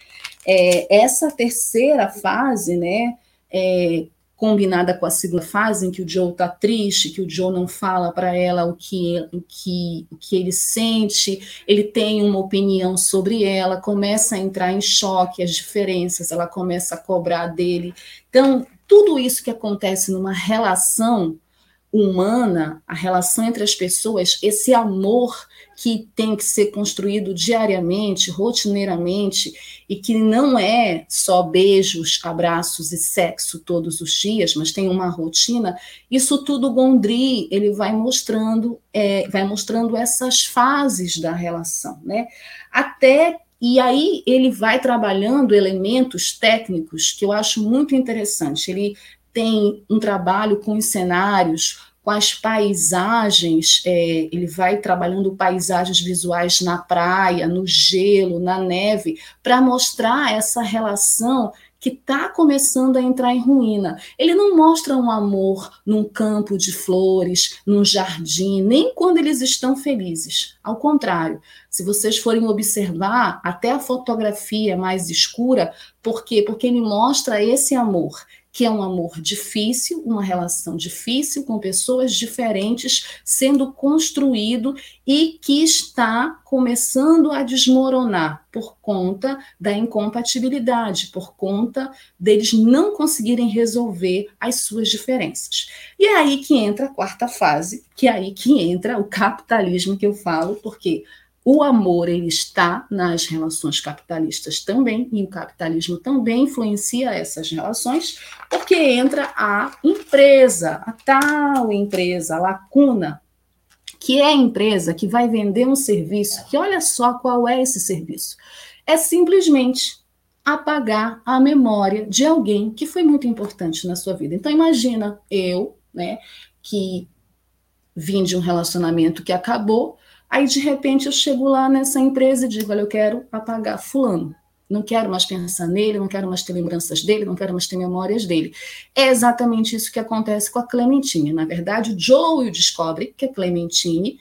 É, essa terceira fase, né, é, combinada com a segunda fase, em que o Joe está triste, que o Joe não fala para ela o que, o, que, o que ele sente, ele tem uma opinião sobre ela, começa a entrar em choque, as diferenças, ela começa a cobrar dele. Então, tudo isso que acontece numa relação humana, a relação entre as pessoas, esse amor que tem que ser construído diariamente, rotineiramente, e que não é só beijos, abraços e sexo todos os dias, mas tem uma rotina. Isso tudo Gondry ele vai mostrando, é, vai mostrando essas fases da relação, né? Até e aí ele vai trabalhando elementos técnicos que eu acho muito interessante. Ele tem um trabalho com os cenários, com as paisagens, é, ele vai trabalhando paisagens visuais na praia, no gelo, na neve, para mostrar essa relação que está começando a entrar em ruína. Ele não mostra um amor num campo de flores, num jardim, nem quando eles estão felizes. Ao contrário, se vocês forem observar, até a fotografia mais escura, por quê? Porque ele mostra esse amor que é um amor difícil, uma relação difícil com pessoas diferentes sendo construído e que está começando a desmoronar por conta da incompatibilidade, por conta deles não conseguirem resolver as suas diferenças. E é aí que entra a quarta fase, que é aí que entra o capitalismo que eu falo, porque o amor ele está nas relações capitalistas também, e o capitalismo também influencia essas relações, porque entra a empresa, a tal empresa, a lacuna, que é a empresa que vai vender um serviço, que olha só qual é esse serviço. É simplesmente apagar a memória de alguém que foi muito importante na sua vida. Então imagina eu, né, que vim de um relacionamento que acabou, Aí, de repente, eu chego lá nessa empresa e digo: olha, eu quero apagar Fulano. Não quero mais pensar nele, não quero mais ter lembranças dele, não quero mais ter memórias dele. É exatamente isso que acontece com a Clementine. Na verdade, o Joe descobre que a Clementine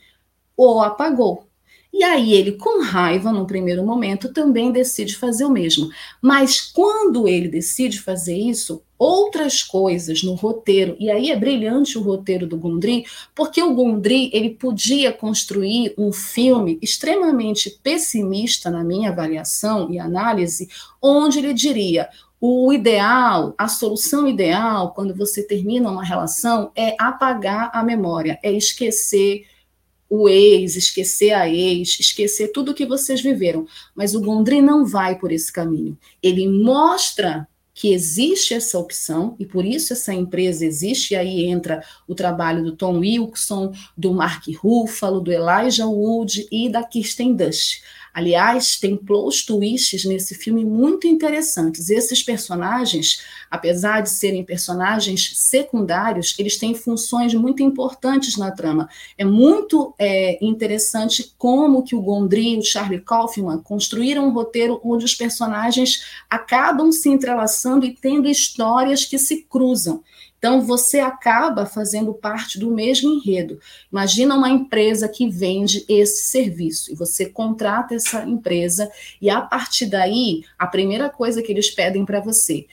o apagou. E aí ele, com raiva, no primeiro momento, também decide fazer o mesmo. Mas quando ele decide fazer isso, outras coisas no roteiro, e aí é brilhante o roteiro do Gondry, porque o Gondry ele podia construir um filme extremamente pessimista na minha avaliação e análise, onde ele diria: o ideal, a solução ideal, quando você termina uma relação, é apagar a memória, é esquecer o ex, esquecer a ex, esquecer tudo que vocês viveram. Mas o Gondry não vai por esse caminho. Ele mostra que existe essa opção e por isso essa empresa existe, e aí entra o trabalho do Tom Wilson, do Mark Ruffalo, do Elijah Wood e da Kirsten Dunst. Aliás, tem plot twists nesse filme muito interessantes. Esses personagens, apesar de serem personagens secundários, eles têm funções muito importantes na trama. É muito é, interessante como que o Gondry e o Charlie Kaufman construíram um roteiro onde os personagens acabam se entrelaçando e tendo histórias que se cruzam. Então, você acaba fazendo parte do mesmo enredo. Imagina uma empresa que vende esse serviço e você contrata essa empresa e a partir daí, a primeira coisa que eles pedem para você,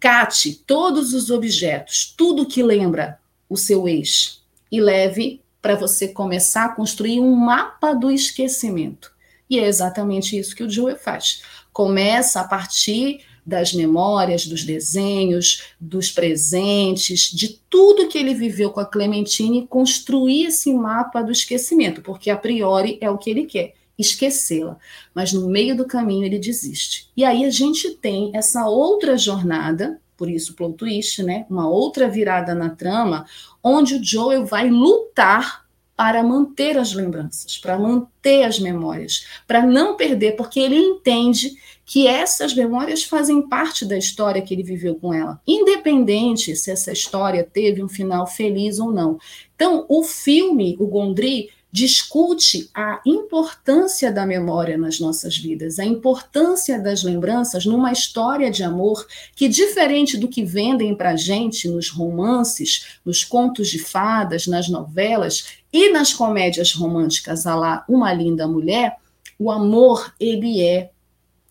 cate todos os objetos, tudo que lembra o seu ex e leve para você começar a construir um mapa do esquecimento. E é exatamente isso que o Joe faz. Começa a partir das memórias, dos desenhos, dos presentes, de tudo que ele viveu com a Clementine construir esse mapa do esquecimento, porque a priori é o que ele quer esquecê-la. Mas no meio do caminho ele desiste. E aí a gente tem essa outra jornada, por isso plot twist, né? Uma outra virada na trama, onde o Joel vai lutar para manter as lembranças, para manter as memórias, para não perder, porque ele entende que essas memórias fazem parte da história que ele viveu com ela, independente se essa história teve um final feliz ou não. Então, o filme, o Gondry, discute a importância da memória nas nossas vidas, a importância das lembranças numa história de amor que, diferente do que vendem para gente nos romances, nos contos de fadas, nas novelas e nas comédias românticas, a lá Uma Linda Mulher, o amor ele é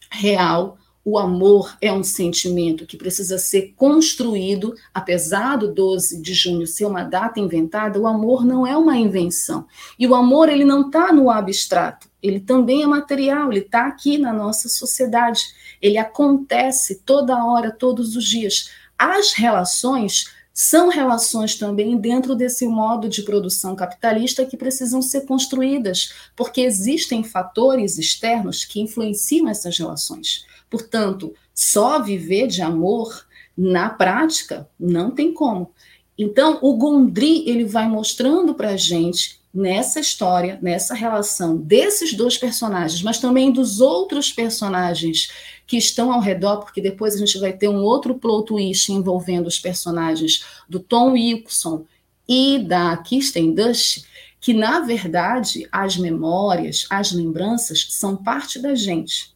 real, o amor é um sentimento que precisa ser construído, apesar do 12 de junho ser uma data inventada, o amor não é uma invenção. E o amor ele não está no abstrato, ele também é material, ele está aqui na nossa sociedade. Ele acontece toda hora, todos os dias. As relações são relações também dentro desse modo de produção capitalista que precisam ser construídas, porque existem fatores externos que influenciam essas relações. Portanto, só viver de amor na prática não tem como. Então, o Gondry ele vai mostrando para a gente nessa história, nessa relação desses dois personagens, mas também dos outros personagens que estão ao redor, porque depois a gente vai ter um outro plot twist envolvendo os personagens do Tom Wilson e da Kirsten Dust, que na verdade as memórias, as lembranças são parte da gente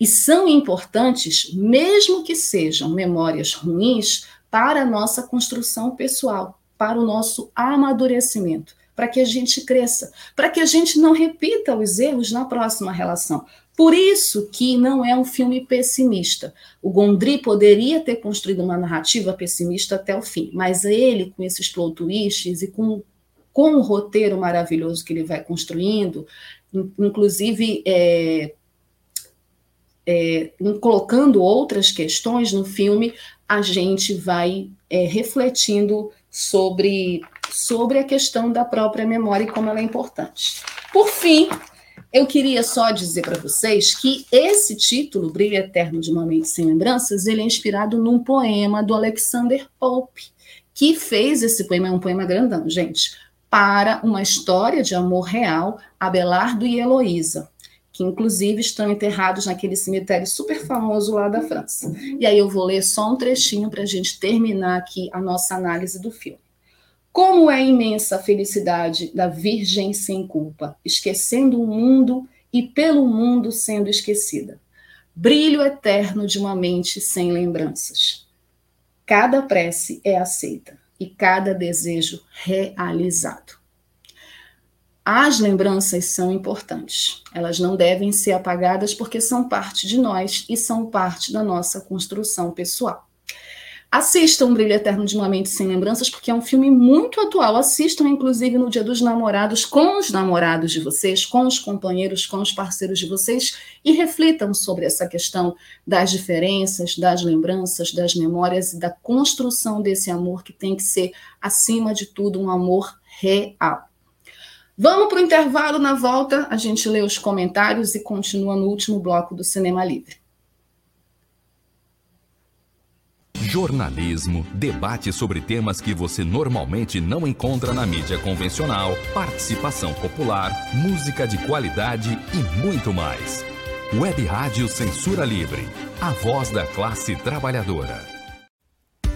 e são importantes, mesmo que sejam memórias ruins, para a nossa construção pessoal, para o nosso amadurecimento, para que a gente cresça, para que a gente não repita os erros na próxima relação. Por isso que não é um filme pessimista. O Gondry poderia ter construído uma narrativa pessimista até o fim, mas ele, com esses plot twists e com, com o roteiro maravilhoso que ele vai construindo, inclusive é, é, colocando outras questões no filme, a gente vai é, refletindo sobre, sobre a questão da própria memória e como ela é importante. Por fim, eu queria só dizer para vocês que esse título, Brilho Eterno de uma Mente Sem Lembranças, ele é inspirado num poema do Alexander Pope, que fez esse poema, é um poema grandão, gente, para uma história de amor real, Abelardo e Heloísa que inclusive estão enterrados naquele cemitério super famoso lá da França. E aí eu vou ler só um trechinho para a gente terminar aqui a nossa análise do filme. Como é imensa a felicidade da Virgem sem culpa, esquecendo o mundo e pelo mundo sendo esquecida. Brilho eterno de uma mente sem lembranças. Cada prece é aceita e cada desejo realizado. As lembranças são importantes. Elas não devem ser apagadas porque são parte de nós e são parte da nossa construção pessoal. Assistam Brilho Eterno de uma Mente Sem Lembranças, porque é um filme muito atual. Assistam, inclusive, no Dia dos Namorados, com os namorados de vocês, com os companheiros, com os parceiros de vocês, e reflitam sobre essa questão das diferenças, das lembranças, das memórias e da construção desse amor que tem que ser, acima de tudo, um amor real. Vamos para o intervalo, na volta a gente lê os comentários e continua no último bloco do Cinema Livre. Jornalismo, debate sobre temas que você normalmente não encontra na mídia convencional, participação popular, música de qualidade e muito mais. Web Rádio Censura Livre, a voz da classe trabalhadora.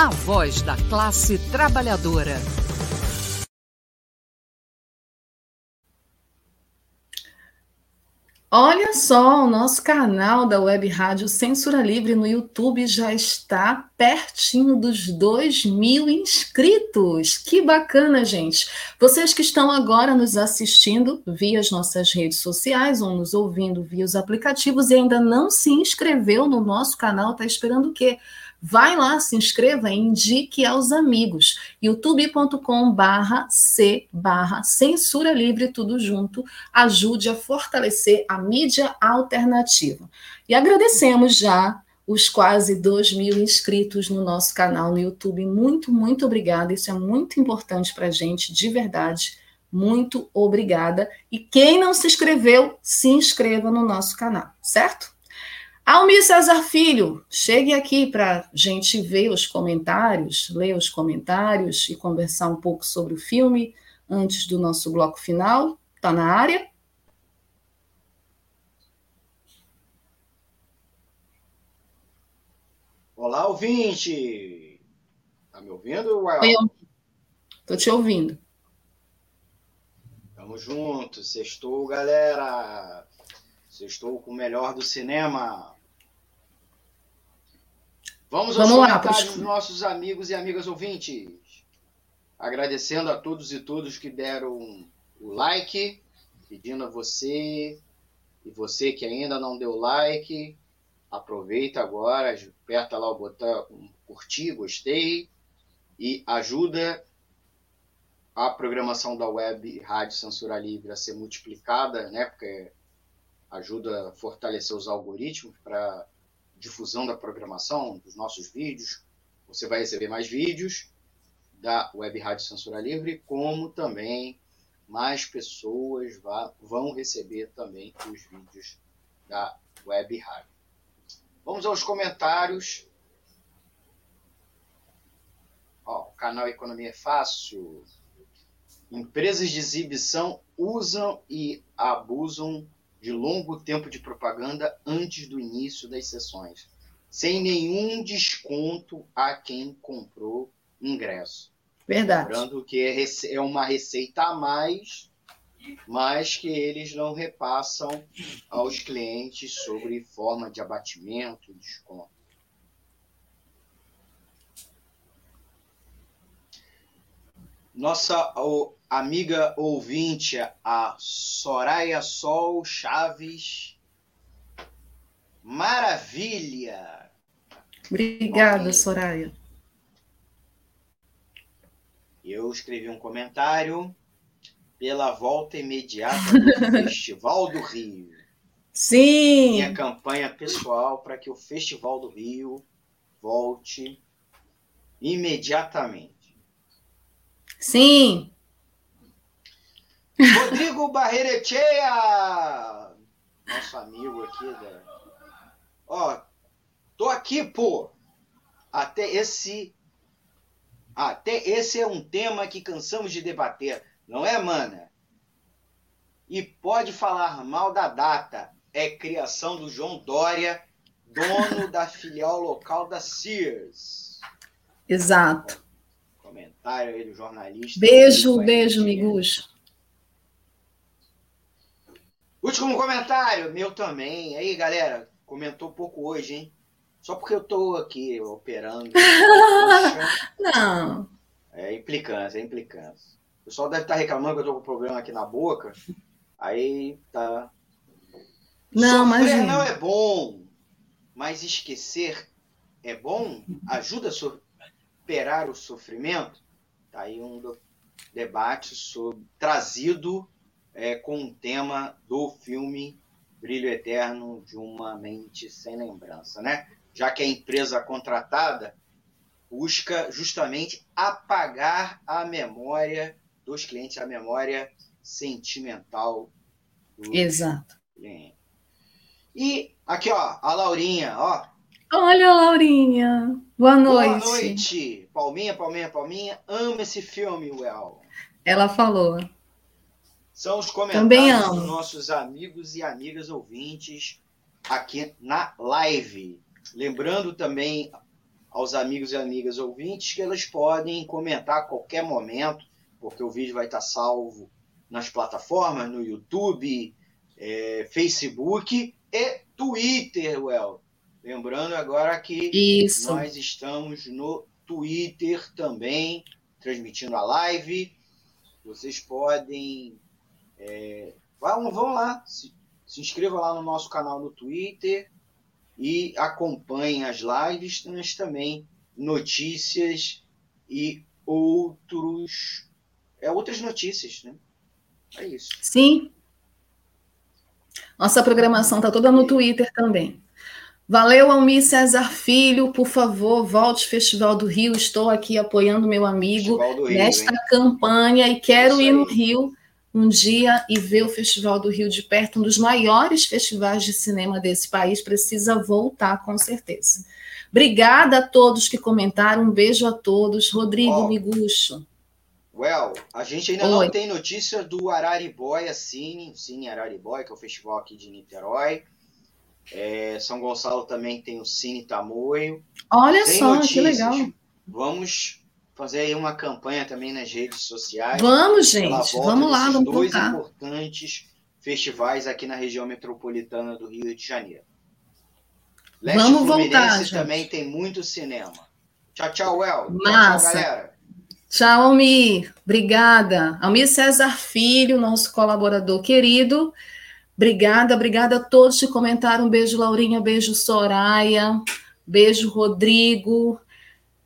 A voz da classe trabalhadora. Olha só, o nosso canal da Web Rádio Censura Livre no YouTube já está pertinho dos 2 mil inscritos. Que bacana, gente! Vocês que estão agora nos assistindo via as nossas redes sociais ou nos ouvindo via os aplicativos e ainda não se inscreveu no nosso canal, está esperando o quê? Vai lá, se inscreva e indique aos amigos. youtube.com barra C barra Censura Livre, tudo junto. Ajude a fortalecer a mídia alternativa. E agradecemos já os quase 2 mil inscritos no nosso canal no YouTube. Muito, muito obrigada. Isso é muito importante para a gente, de verdade. Muito obrigada. E quem não se inscreveu, se inscreva no nosso canal, certo? Almir César Filho, chegue aqui para a gente ver os comentários, ler os comentários e conversar um pouco sobre o filme antes do nosso bloco final. Está na área? Olá, ouvinte! Está me ouvindo, Oi, Estou te ouvindo. Tamo junto, sextou, galera! Sextou com o melhor do cinema. Vamos, Vamos aos lá, comentários dos nossos amigos e amigas ouvintes. Agradecendo a todos e todas que deram o like, pedindo a você e você que ainda não deu like, aproveita agora, aperta lá o botão curtir, gostei e ajuda a programação da web Rádio Censura Livre a ser multiplicada, né? Porque ajuda a fortalecer os algoritmos para difusão da programação dos nossos vídeos. Você vai receber mais vídeos da Web Rádio Censura Livre, como também mais pessoas vão receber também os vídeos da Web Rádio. Vamos aos comentários. Ó, o canal Economia é Fácil. Empresas de exibição usam e abusam de longo tempo de propaganda antes do início das sessões, sem nenhum desconto a quem comprou ingresso. Verdade. Lembrando que é, é uma receita a mais, mas que eles não repassam aos clientes sobre forma de abatimento, desconto. Nossa amiga ouvinte, a Soraya Sol Chaves. Maravilha! Obrigada, Soraya. Eu escrevi um comentário pela volta imediata do <laughs> Festival do Rio. Sim! Minha campanha pessoal para que o Festival do Rio volte imediatamente. Sim. Rodrigo Barrerecheia! Nosso amigo aqui da. Ó, tô aqui, pô! Até esse. Até esse é um tema que cansamos de debater, não é, mana? E pode falar mal da data. É criação do João Dória, dono da filial local da Sears. Exato comentário aí do jornalista. Beijo, beijo, Miguxo. Último comentário, meu também. Aí, galera, comentou pouco hoje, hein? Só porque eu tô aqui operando. <laughs> Não. É implicância, é implicância. O pessoal deve estar tá reclamando que eu tô com problema aqui na boca. Aí tá. Não, mas. Não é bom, mas esquecer é bom? Ajuda a superar o sofrimento? Tá aí um debate sobre, trazido é, com o tema do filme Brilho Eterno de uma Mente Sem Lembrança, né? Já que a empresa contratada busca justamente apagar a memória dos clientes, a memória sentimental do Exato. cliente. E aqui, ó, a Laurinha, ó. Olha, Laurinha. Boa noite. Boa noite. Palminha, palminha, palminha. Amo esse filme, Well. Ela falou. São os comentários dos nossos amigos e amigas ouvintes aqui na live. Lembrando também aos amigos e amigas ouvintes que elas podem comentar a qualquer momento, porque o vídeo vai estar salvo nas plataformas, no YouTube, é, Facebook e Twitter, Well. Lembrando agora que Isso. nós estamos no Twitter também, transmitindo a live. Vocês podem é, vão, vão lá, se, se inscrevam lá no nosso canal no Twitter e acompanhem as lives, mas também notícias e outros é outras notícias, né? É isso. Sim. Nossa programação está toda no Twitter também. Valeu, Almir César Filho. Por favor, volte Festival do Rio. Estou aqui apoiando meu amigo Rio, nesta hein? campanha e quero ir no Rio um dia e ver o Festival do Rio de perto, um dos maiores festivais de cinema desse país, precisa voltar com certeza. Obrigada a todos que comentaram, um beijo a todos. Rodrigo oh, Miguxo. Well, a gente ainda Oi. não tem notícia do Araribóia Cine, Cine Araribóia, que é o festival aqui de Niterói. É, São Gonçalo também tem o Cine Tamoio. Olha tem só, notícias. que legal. Vamos fazer aí uma campanha também nas redes sociais. Vamos, gente, vamos lá, vamos dois voltar. importantes festivais aqui na região metropolitana do Rio de Janeiro. Leste vamos Fluminense voltar, gente. também tem muito cinema. Tchau, tchau, El. Massa. Tchau, tchau, galera. Tchau, Almir. Obrigada. Almir César Filho, nosso colaborador querido. Obrigada, obrigada a todos que comentaram. Beijo, Laurinha. Beijo, Soraya. Beijo, Rodrigo.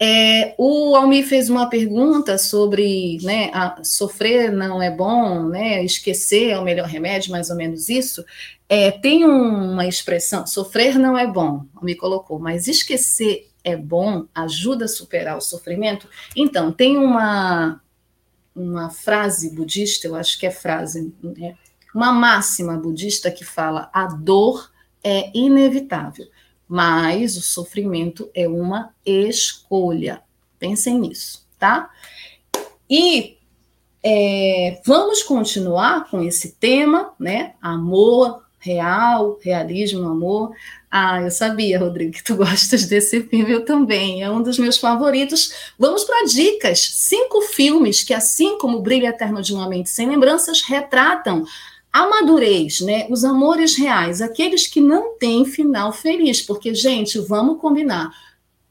É, o Almir fez uma pergunta sobre né, sofrer não é bom, né, esquecer é o melhor remédio, mais ou menos isso. É, tem uma expressão, sofrer não é bom, me colocou, mas esquecer é bom, ajuda a superar o sofrimento. Então, tem uma, uma frase budista, eu acho que é frase, né, uma máxima budista que fala: a dor é inevitável mas o sofrimento é uma escolha. Pensem nisso, tá? E é, vamos continuar com esse tema, né? Amor real, realismo, amor. Ah, eu sabia, Rodrigo, que tu <laughs> gostas desse filme, eu também. É um dos meus favoritos. Vamos para dicas. Cinco filmes que, assim como Brilho Eterno de uma Mente Sem Lembranças, retratam a madurez, né? Os amores reais, aqueles que não têm final feliz, porque, gente, vamos combinar.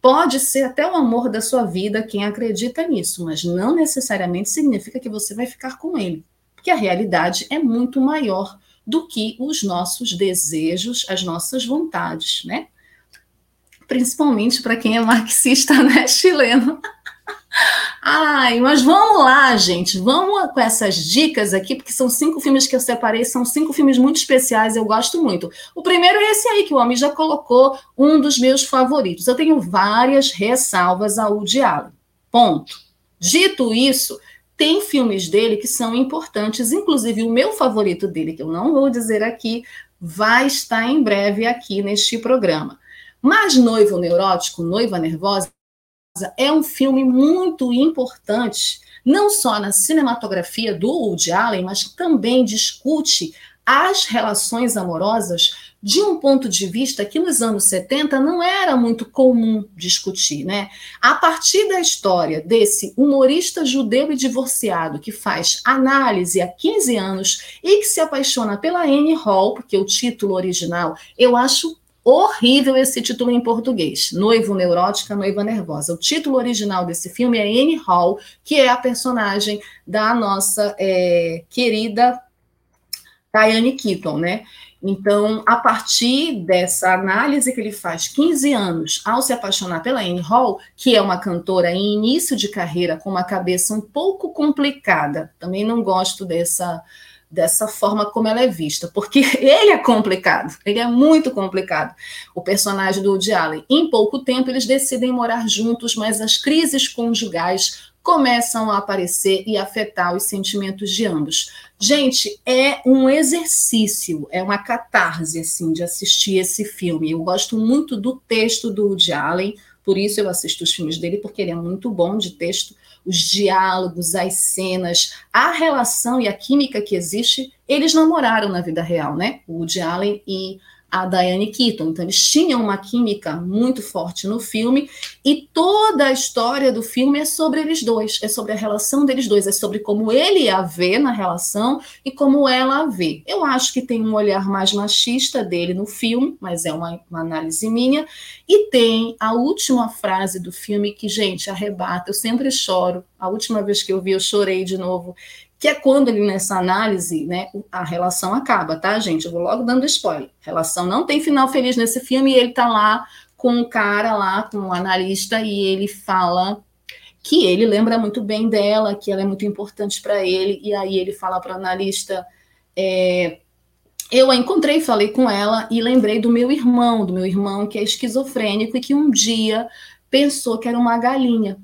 Pode ser até o amor da sua vida quem acredita nisso, mas não necessariamente significa que você vai ficar com ele, porque a realidade é muito maior do que os nossos desejos, as nossas vontades, né? Principalmente para quem é marxista, <laughs> né, chileno. Ai, mas vamos lá, gente. Vamos com essas dicas aqui, porque são cinco filmes que eu separei, são cinco filmes muito especiais, eu gosto muito. O primeiro é esse aí, que o homem já colocou, um dos meus favoritos. Eu tenho várias ressalvas ao Allen. Ponto. Dito isso, tem filmes dele que são importantes, inclusive o meu favorito dele, que eu não vou dizer aqui, vai estar em breve aqui neste programa. Mas Noivo Neurótico, Noiva Nervosa, é um filme muito importante, não só na cinematografia do Woody Allen, mas também discute as relações amorosas de um ponto de vista que nos anos 70 não era muito comum discutir, né? A partir da história desse humorista judeu e divorciado que faz análise há 15 anos e que se apaixona pela Anne Hall, porque o título original eu acho horrível esse título em português, Noivo Neurótica, Noiva Nervosa. O título original desse filme é Anne Hall, que é a personagem da nossa é, querida Diane Keaton, né? Então, a partir dessa análise que ele faz 15 anos ao se apaixonar pela Anne Hall, que é uma cantora em início de carreira com uma cabeça um pouco complicada, também não gosto dessa dessa forma como ela é vista, porque <laughs> ele é complicado, ele é muito complicado. O personagem do Woody Allen, em pouco tempo eles decidem morar juntos, mas as crises conjugais começam a aparecer e afetar os sentimentos de ambos. Gente, é um exercício, é uma catarse assim de assistir esse filme. Eu gosto muito do texto do Woody Allen, por isso eu assisto os filmes dele porque ele é muito bom de texto, os diálogos, as cenas, a relação e a química que existe. Eles namoraram na vida real, né? O Woody Allen e a Diane Keaton. Então, eles tinham uma química muito forte no filme, e toda a história do filme é sobre eles dois, é sobre a relação deles dois, é sobre como ele a vê na relação e como ela a vê. Eu acho que tem um olhar mais machista dele no filme, mas é uma, uma análise minha, e tem a última frase do filme que, gente, arrebata. Eu sempre choro. A última vez que eu vi, eu chorei de novo que é quando ele, nessa análise, né, a relação acaba, tá, gente? Eu vou logo dando spoiler. A relação não tem final feliz nesse filme e ele tá lá com um cara lá, com um analista, e ele fala que ele lembra muito bem dela, que ela é muito importante para ele, e aí ele fala para o analista. É, eu a encontrei, falei com ela e lembrei do meu irmão, do meu irmão que é esquizofrênico e que um dia pensou que era uma galinha.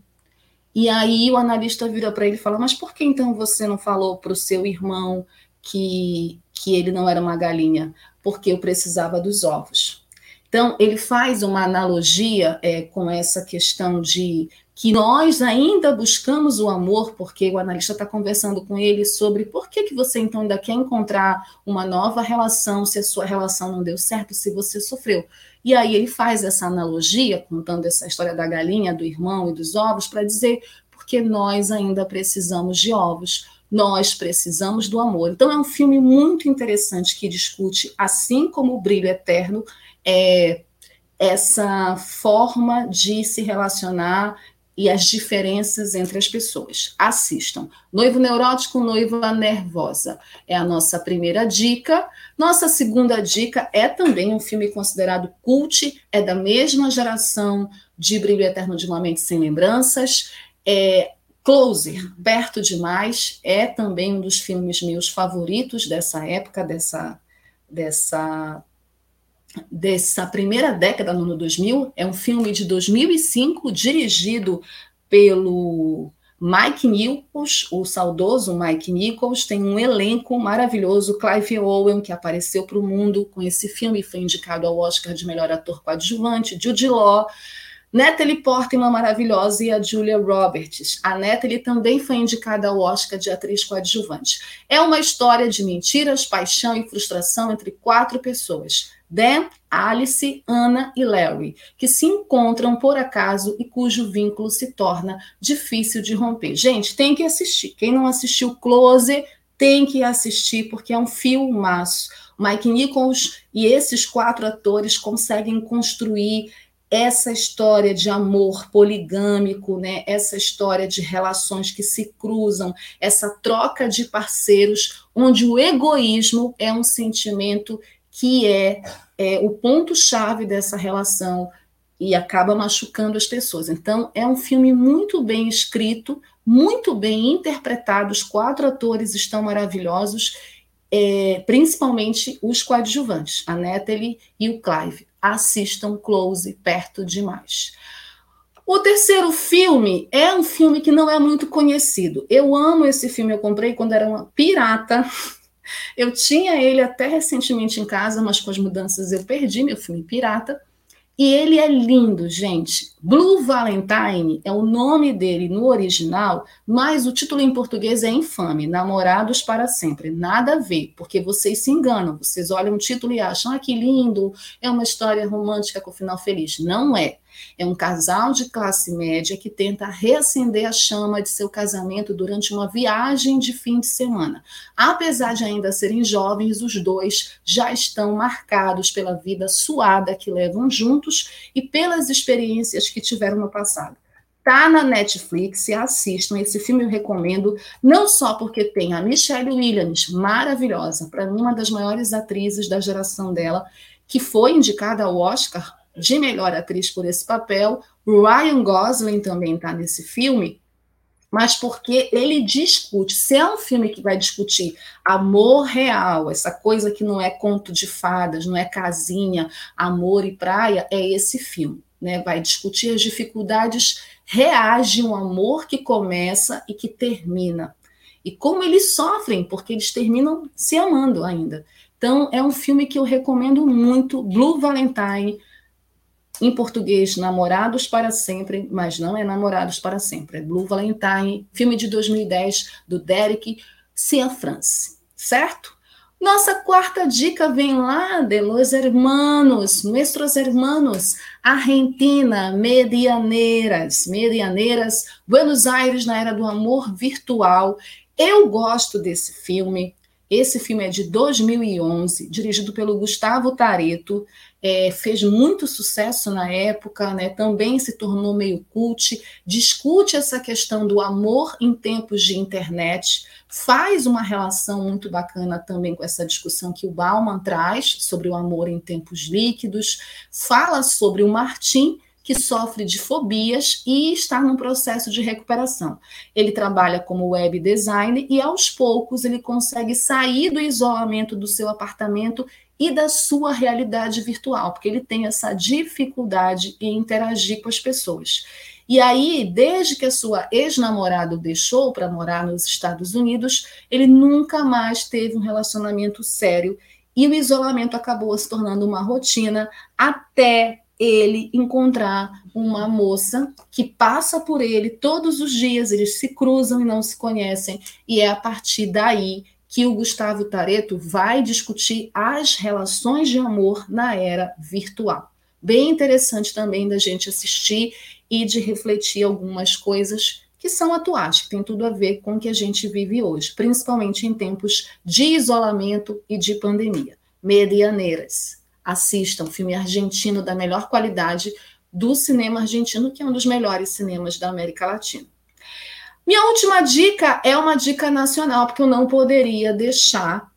E aí o analista vira para ele e fala: Mas por que então você não falou para o seu irmão que, que ele não era uma galinha? Porque eu precisava dos ovos. Então, ele faz uma analogia é, com essa questão de que nós ainda buscamos o amor, porque o analista está conversando com ele sobre por que, que você então ainda quer encontrar uma nova relação se a sua relação não deu certo, se você sofreu. E aí ele faz essa analogia, contando essa história da galinha, do irmão e dos ovos, para dizer porque nós ainda precisamos de ovos, nós precisamos do amor. Então é um filme muito interessante que discute, assim como o Brilho Eterno, é, essa forma de se relacionar e as diferenças entre as pessoas. Assistam. Noivo Neurótico, Noiva Nervosa. É a nossa primeira dica. Nossa segunda dica é também um filme considerado cult, é da mesma geração de Brilho Eterno de uma Mente Sem Lembranças. É Closer, Perto Demais, é também um dos filmes meus favoritos dessa época, dessa, dessa dessa primeira década, no ano 2000, é um filme de 2005, dirigido pelo Mike Nichols, o saudoso Mike Nichols, tem um elenco maravilhoso, Clive Owen, que apareceu para o mundo com esse filme, foi indicado ao Oscar de melhor ator coadjuvante, Jude Law, Natalie Portman maravilhosa e a Julia Roberts. A Natalie também foi indicada ao Oscar de atriz coadjuvante. É uma história de mentiras, paixão e frustração entre quatro pessoas. Dan, Alice, Anna e Larry, que se encontram por acaso e cujo vínculo se torna difícil de romper. Gente, tem que assistir. Quem não assistiu Close, tem que assistir, porque é um filmaço. Mike Nichols e esses quatro atores conseguem construir essa história de amor poligâmico, né? Essa história de relações que se cruzam, essa troca de parceiros, onde o egoísmo é um sentimento que é, é o ponto-chave dessa relação e acaba machucando as pessoas. Então, é um filme muito bem escrito, muito bem interpretado, os quatro atores estão maravilhosos, é, principalmente os coadjuvantes, a Natalie e o Clive. Assistam Close, perto demais. O terceiro filme é um filme que não é muito conhecido. Eu amo esse filme, eu comprei quando era uma pirata, <laughs> eu tinha ele até recentemente em casa, mas com as mudanças eu perdi meu filme pirata. E ele é lindo, gente. Blue Valentine é o nome dele no original, mas o título em português é infame, Namorados para Sempre. Nada a ver, porque vocês se enganam. Vocês olham o título e acham, ah, que lindo, é uma história romântica com final feliz. Não é. É um casal de classe média que tenta reacender a chama de seu casamento durante uma viagem de fim de semana. Apesar de ainda serem jovens, os dois já estão marcados pela vida suada que levam juntos e pelas experiências que tiveram no passado. Tá na Netflix, assistam esse filme, eu recomendo, não só porque tem a Michelle Williams, maravilhosa, para mim uma das maiores atrizes da geração dela, que foi indicada ao Oscar de melhor atriz por esse papel. Ryan Gosling também está nesse filme, mas porque ele discute. Se é um filme que vai discutir amor real, essa coisa que não é conto de fadas, não é casinha, amor e praia, é esse filme. Né? Vai discutir as dificuldades reais de um amor que começa e que termina. E como eles sofrem, porque eles terminam se amando ainda. Então, é um filme que eu recomendo muito, Blue Valentine, em português, Namorados para Sempre, mas não é Namorados para Sempre, é Blue Valentine, filme de 2010 do Derek Ciafrance, certo? Nossa quarta dica vem lá de los hermanos, nuestros hermanos, Argentina, Medianeiras, Medianeiras, Buenos Aires na era do amor virtual. Eu gosto desse filme. Esse filme é de 2011, dirigido pelo Gustavo Tareto é, fez muito sucesso na época, né, também se tornou meio cult, discute essa questão do amor em tempos de internet, faz uma relação muito bacana também com essa discussão que o Bauman traz sobre o amor em tempos líquidos, fala sobre o Martim, que sofre de fobias e está num processo de recuperação. Ele trabalha como web designer e aos poucos ele consegue sair do isolamento do seu apartamento e da sua realidade virtual, porque ele tem essa dificuldade em interagir com as pessoas. E aí, desde que a sua ex-namorada deixou para morar nos Estados Unidos, ele nunca mais teve um relacionamento sério e o isolamento acabou se tornando uma rotina até ele encontrar uma moça que passa por ele todos os dias, eles se cruzam e não se conhecem, e é a partir daí que o Gustavo Tareto vai discutir as relações de amor na era virtual. Bem interessante também da gente assistir e de refletir algumas coisas que são atuais, que tem tudo a ver com o que a gente vive hoje, principalmente em tempos de isolamento e de pandemia. Medianeiras. Assistam, filme argentino da melhor qualidade do cinema argentino, que é um dos melhores cinemas da América Latina. Minha última dica é uma dica nacional, porque eu não poderia deixar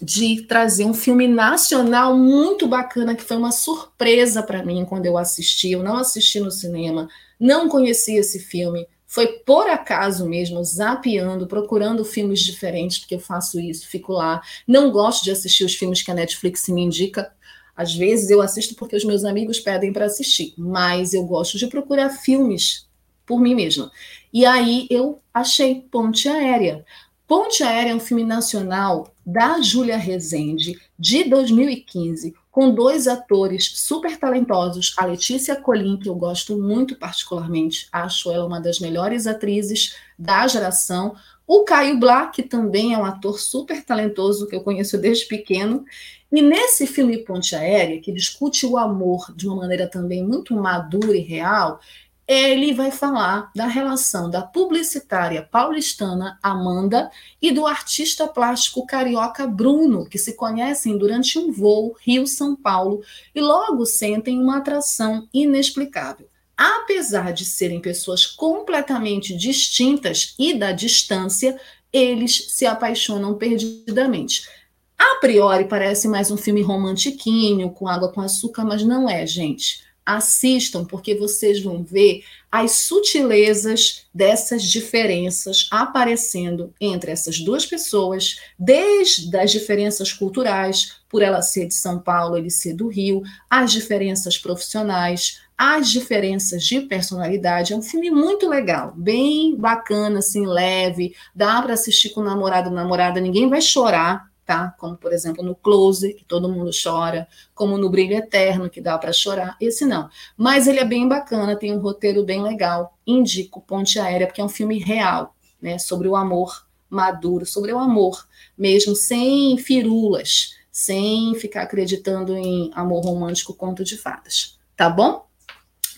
de trazer um filme nacional muito bacana, que foi uma surpresa para mim quando eu assisti. Eu não assisti no cinema, não conhecia esse filme. Foi por acaso mesmo, zapeando, procurando filmes diferentes, porque eu faço isso, fico lá. Não gosto de assistir os filmes que a Netflix me indica. Às vezes eu assisto porque os meus amigos pedem para assistir, mas eu gosto de procurar filmes por mim mesma. E aí eu achei Ponte Aérea. Ponte Aérea é um filme nacional da Júlia Rezende, de 2015, com dois atores super talentosos, a Letícia Colim, que eu gosto muito particularmente, acho ela uma das melhores atrizes da geração, o Caio Blá, que também é um ator super talentoso, que eu conheço desde pequeno, e nesse filme Ponte Aérea, que discute o amor de uma maneira também muito madura e real, ele vai falar da relação da publicitária paulistana Amanda e do artista plástico carioca Bruno, que se conhecem durante um voo Rio-São Paulo e logo sentem uma atração inexplicável. Apesar de serem pessoas completamente distintas e da distância, eles se apaixonam perdidamente. A priori parece mais um filme romantiquinho, com água com açúcar, mas não é, gente. Assistam, porque vocês vão ver as sutilezas dessas diferenças aparecendo entre essas duas pessoas, desde as diferenças culturais, por ela ser de São Paulo, ele ser do Rio, as diferenças profissionais, as diferenças de personalidade. É um filme muito legal, bem bacana, assim, leve, dá para assistir com o namorado, namorada, ninguém vai chorar, tá? Como, por exemplo, no Close, que todo mundo chora, como no Brilho Eterno, que dá para chorar. Esse não. Mas ele é bem bacana, tem um roteiro bem legal. Indico Ponte Aérea, porque é um filme real, né? Sobre o amor maduro, sobre o amor, mesmo sem firulas, sem ficar acreditando em amor romântico, conto de fadas. Tá bom?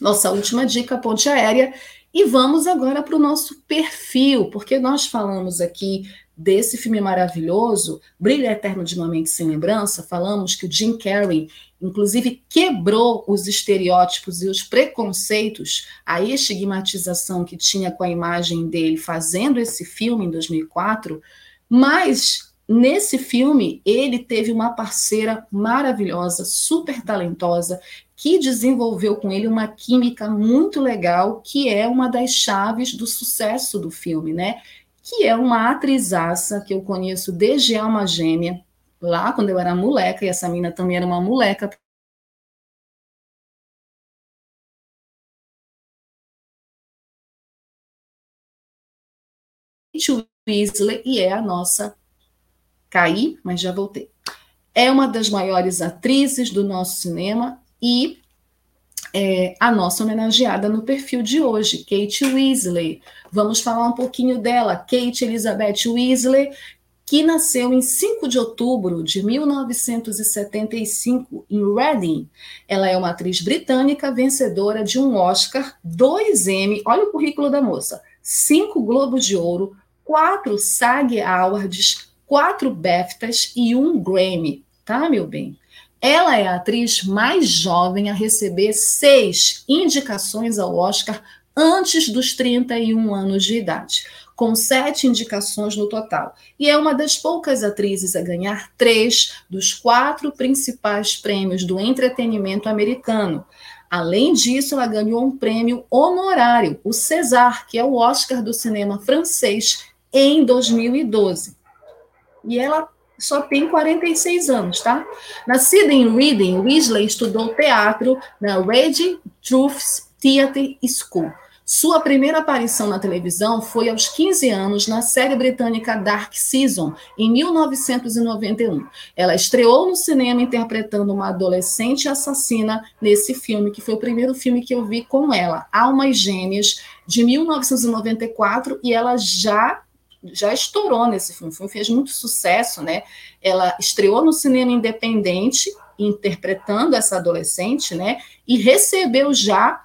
Nossa última dica, Ponte Aérea. E vamos agora para o nosso perfil, porque nós falamos aqui desse filme maravilhoso, Brilho Eterno de uma Mente Sem Lembrança, falamos que o Jim Carrey, inclusive, quebrou os estereótipos e os preconceitos, a estigmatização que tinha com a imagem dele fazendo esse filme em 2004, mas nesse filme ele teve uma parceira maravilhosa, super talentosa, que desenvolveu com ele uma química muito legal, que é uma das chaves do sucesso do filme, né? Que é uma atrizaça que eu conheço desde Alma Gêmea, lá quando eu era moleca, e essa mina também era uma moleca. Weasley, e é a nossa. Caí, mas já voltei. É uma das maiores atrizes do nosso cinema e é, a nossa homenageada no perfil de hoje, Kate Weasley. Vamos falar um pouquinho dela, Kate Elizabeth Weasley, que nasceu em 5 de outubro de 1975 em Reading. Ela é uma atriz britânica vencedora de um Oscar, dois Emmy, olha o currículo da moça, cinco Globos de Ouro, quatro SAG Awards, quatro BAFTAs e um Grammy, tá, meu bem? Ela é a atriz mais jovem a receber seis indicações ao Oscar antes dos 31 anos de idade, com sete indicações no total. E é uma das poucas atrizes a ganhar três dos quatro principais prêmios do entretenimento americano. Além disso, ela ganhou um prêmio honorário, o César, que é o Oscar do cinema francês, em 2012. E ela só tem 46 anos, tá? Nascida em Reading, Weasley estudou teatro na Reading Truths Theatre School. Sua primeira aparição na televisão foi aos 15 anos na série britânica Dark Season, em 1991. Ela estreou no cinema interpretando uma adolescente assassina nesse filme, que foi o primeiro filme que eu vi com ela, Almas Gêmeas, de 1994, e ela já já estourou nesse filme. O filme fez muito sucesso, né? Ela estreou no cinema independente, interpretando essa adolescente, né? E recebeu já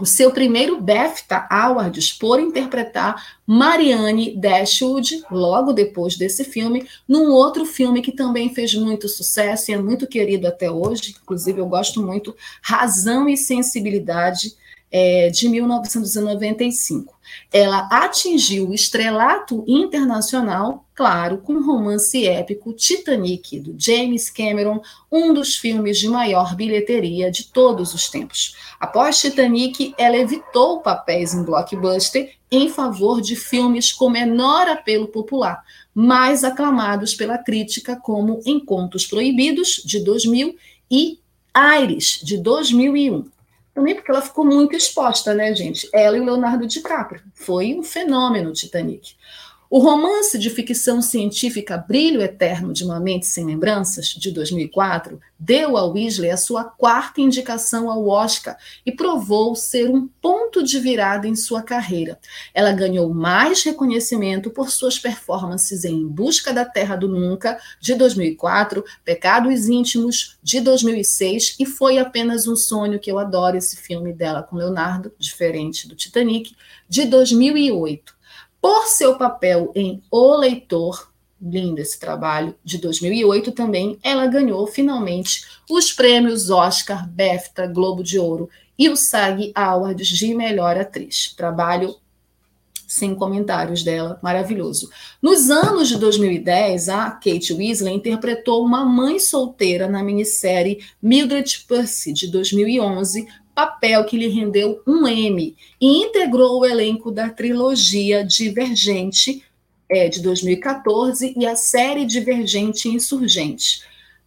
o seu primeiro BAFTA Awards por interpretar Marianne Dashwood, logo depois desse filme, num outro filme que também fez muito sucesso e é muito querido até hoje, inclusive eu gosto muito, Razão e Sensibilidade, é, de 1995. Ela atingiu o estrelato internacional, claro, com o romance épico Titanic, do James Cameron, um dos filmes de maior bilheteria de todos os tempos. Após Titanic, ela evitou papéis em blockbuster em favor de filmes com menor apelo popular, mais aclamados pela crítica, como Encontros Proibidos, de 2000, e Aires, de 2001. Também porque ela ficou muito exposta, né, gente? Ela e o Leonardo DiCaprio. Foi um fenômeno Titanic. O romance de ficção científica Brilho Eterno de uma Mente Sem Lembranças, de 2004, deu a Weasley a sua quarta indicação ao Oscar e provou ser um ponto de virada em sua carreira. Ela ganhou mais reconhecimento por suas performances em Busca da Terra do Nunca, de 2004, Pecados Íntimos, de 2006 e Foi Apenas um Sonho, que eu adoro esse filme dela com Leonardo, diferente do Titanic, de 2008 por seu papel em O Leitor, lindo esse trabalho, de 2008 também, ela ganhou finalmente os prêmios Oscar, BAFTA, Globo de Ouro e o SAG Awards de Melhor Atriz. Trabalho sem comentários dela, maravilhoso. Nos anos de 2010, a Kate Weasley interpretou uma mãe solteira na minissérie Mildred Percy, de 2011, papel que lhe rendeu um Emmy e integrou o elenco da trilogia Divergente é, de 2014 e a série Divergente Insurgente.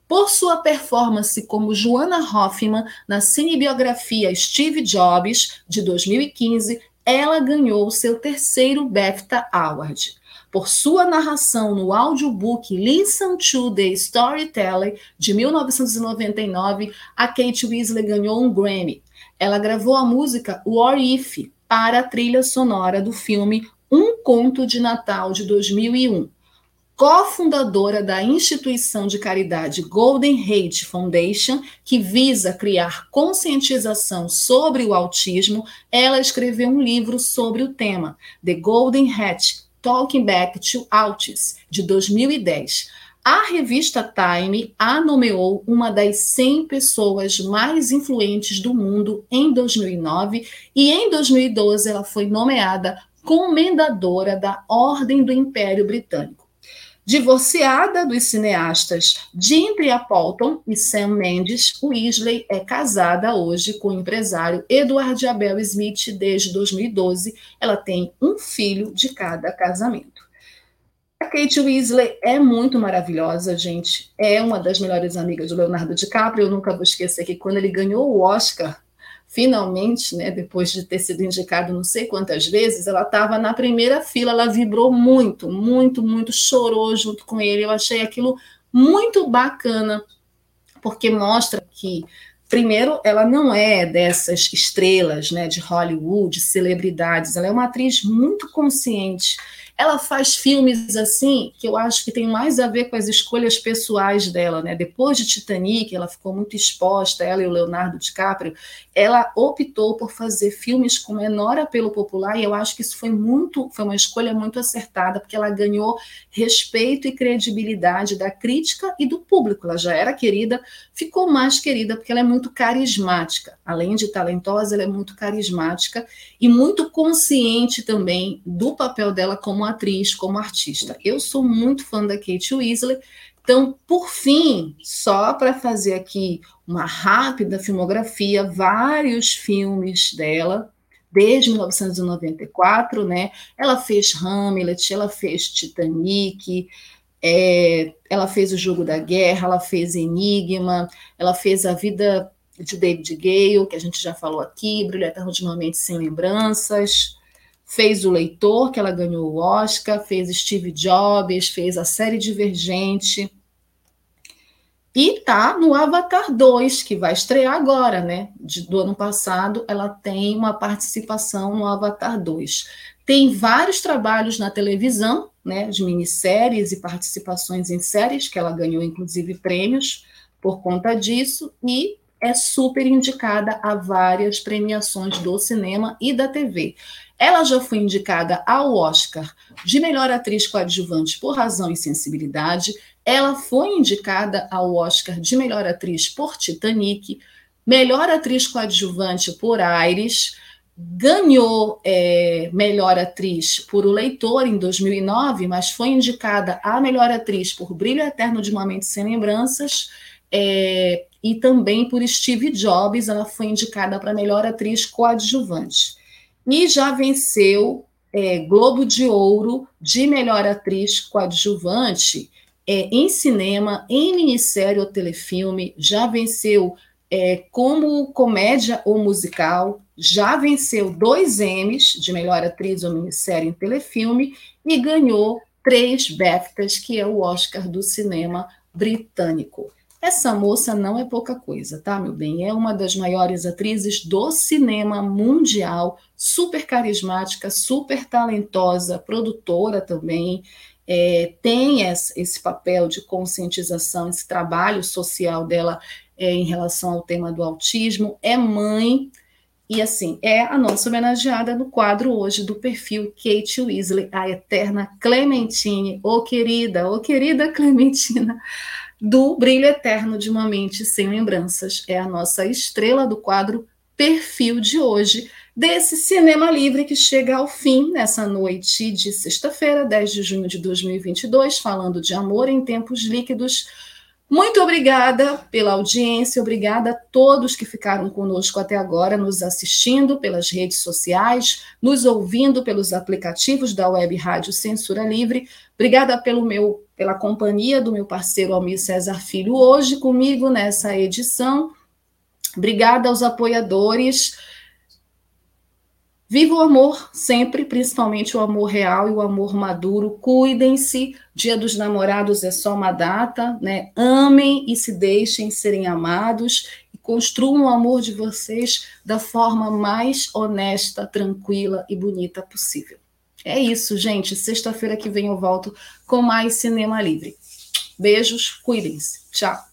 Por sua performance como Joanna Hoffman na cinebiografia Steve Jobs de 2015, ela ganhou seu terceiro BAFTA Award. por sua narração no audiobook Listen to the Storyteller de 1999, a Kate Weasley ganhou um Grammy. Ela gravou a música What If para a trilha sonora do filme Um Conto de Natal de 2001 cofundadora da instituição de caridade Golden Hate Foundation, que visa criar conscientização sobre o autismo, ela escreveu um livro sobre o tema, The Golden Hat Talking Back to Autism, de 2010. A revista Time a nomeou uma das 100 pessoas mais influentes do mundo em 2009 e em 2012 ela foi nomeada comendadora da Ordem do Império Britânico. Divorciada dos cineastas Jim Appleton e Sam Mendes, Weasley é casada hoje com o empresário Edward Abel Smith desde 2012. Ela tem um filho de cada casamento. Kate Weasley é muito maravilhosa, gente. É uma das melhores amigas do Leonardo DiCaprio. Eu nunca vou esquecer que quando ele ganhou o Oscar finalmente, né, depois de ter sido indicado não sei quantas vezes, ela estava na primeira fila, ela vibrou muito, muito, muito, chorou junto com ele. Eu achei aquilo muito bacana, porque mostra que primeiro, ela não é dessas estrelas, né, de Hollywood, celebridades, ela é uma atriz muito consciente ela faz filmes assim que eu acho que tem mais a ver com as escolhas pessoais dela, né? Depois de Titanic, ela ficou muito exposta, ela e o Leonardo DiCaprio, ela optou por fazer filmes com menor apelo popular e eu acho que isso foi muito, foi uma escolha muito acertada, porque ela ganhou respeito e credibilidade da crítica e do público. Ela já era querida, ficou mais querida porque ela é muito carismática. Além de talentosa, ela é muito carismática e muito consciente também do papel dela como atriz, como artista. Eu sou muito fã da Kate Weasley. Então, por fim, só para fazer aqui uma rápida filmografia, vários filmes dela, desde 1994, né? Ela fez Hamlet, ela fez Titanic, é, ela fez O Jogo da Guerra, ela fez Enigma, ela fez A Vida de David Gale, que a gente já falou aqui, Brilha Eternamente Sem Lembranças, fez o Leitor, que ela ganhou o Oscar, fez Steve Jobs, fez a série Divergente. E tá no Avatar 2, que vai estrear agora, né? De, do ano passado, ela tem uma participação no Avatar 2. Tem vários trabalhos na televisão, né? De minisséries e participações em séries, que ela ganhou, inclusive, prêmios por conta disso, e é super indicada a várias premiações do cinema e da TV. Ela já foi indicada ao Oscar de melhor atriz coadjuvante por Razão e Sensibilidade. Ela foi indicada ao Oscar de melhor atriz por Titanic, melhor atriz coadjuvante por Aires, ganhou é, melhor atriz por O Leitor em 2009, mas foi indicada a melhor atriz por Brilho Eterno de uma Mente Sem Lembranças. É, e também por Steve Jobs, ela foi indicada para melhor atriz coadjuvante e já venceu é, Globo de Ouro de melhor atriz coadjuvante é, em cinema, em minissérie ou telefilme, já venceu é, como comédia ou musical, já venceu dois Emmys de melhor atriz ou minissérie em telefilme e ganhou três BAFTAs, que é o Oscar do cinema britânico. Essa moça não é pouca coisa, tá, meu bem? É uma das maiores atrizes do cinema mundial, super carismática, super talentosa, produtora também. É, tem esse papel de conscientização, esse trabalho social dela é, em relação ao tema do autismo. É mãe, e assim, é a nossa homenageada no quadro hoje do perfil Kate Weasley, a eterna Clementine, ô oh, querida, ô oh, querida <laughs> Clementina do Brilho Eterno de uma Mente Sem Lembranças. É a nossa estrela do quadro Perfil de hoje, desse Cinema Livre que chega ao fim nessa noite de sexta-feira, 10 de junho de 2022, falando de amor em tempos líquidos. Muito obrigada pela audiência, obrigada a todos que ficaram conosco até agora, nos assistindo pelas redes sociais, nos ouvindo pelos aplicativos da Web Rádio Censura Livre. Obrigada pelo meu, pela companhia do meu parceiro Almir César Filho hoje comigo nessa edição. Obrigada aos apoiadores. Viva o amor sempre, principalmente o amor real e o amor maduro. Cuidem-se. Dia dos Namorados é só uma data, né? Amem e se deixem serem amados e construam o amor de vocês da forma mais honesta, tranquila e bonita possível. É isso, gente. Sexta-feira que vem eu volto com mais Cinema Livre. Beijos, cuidem-se. Tchau.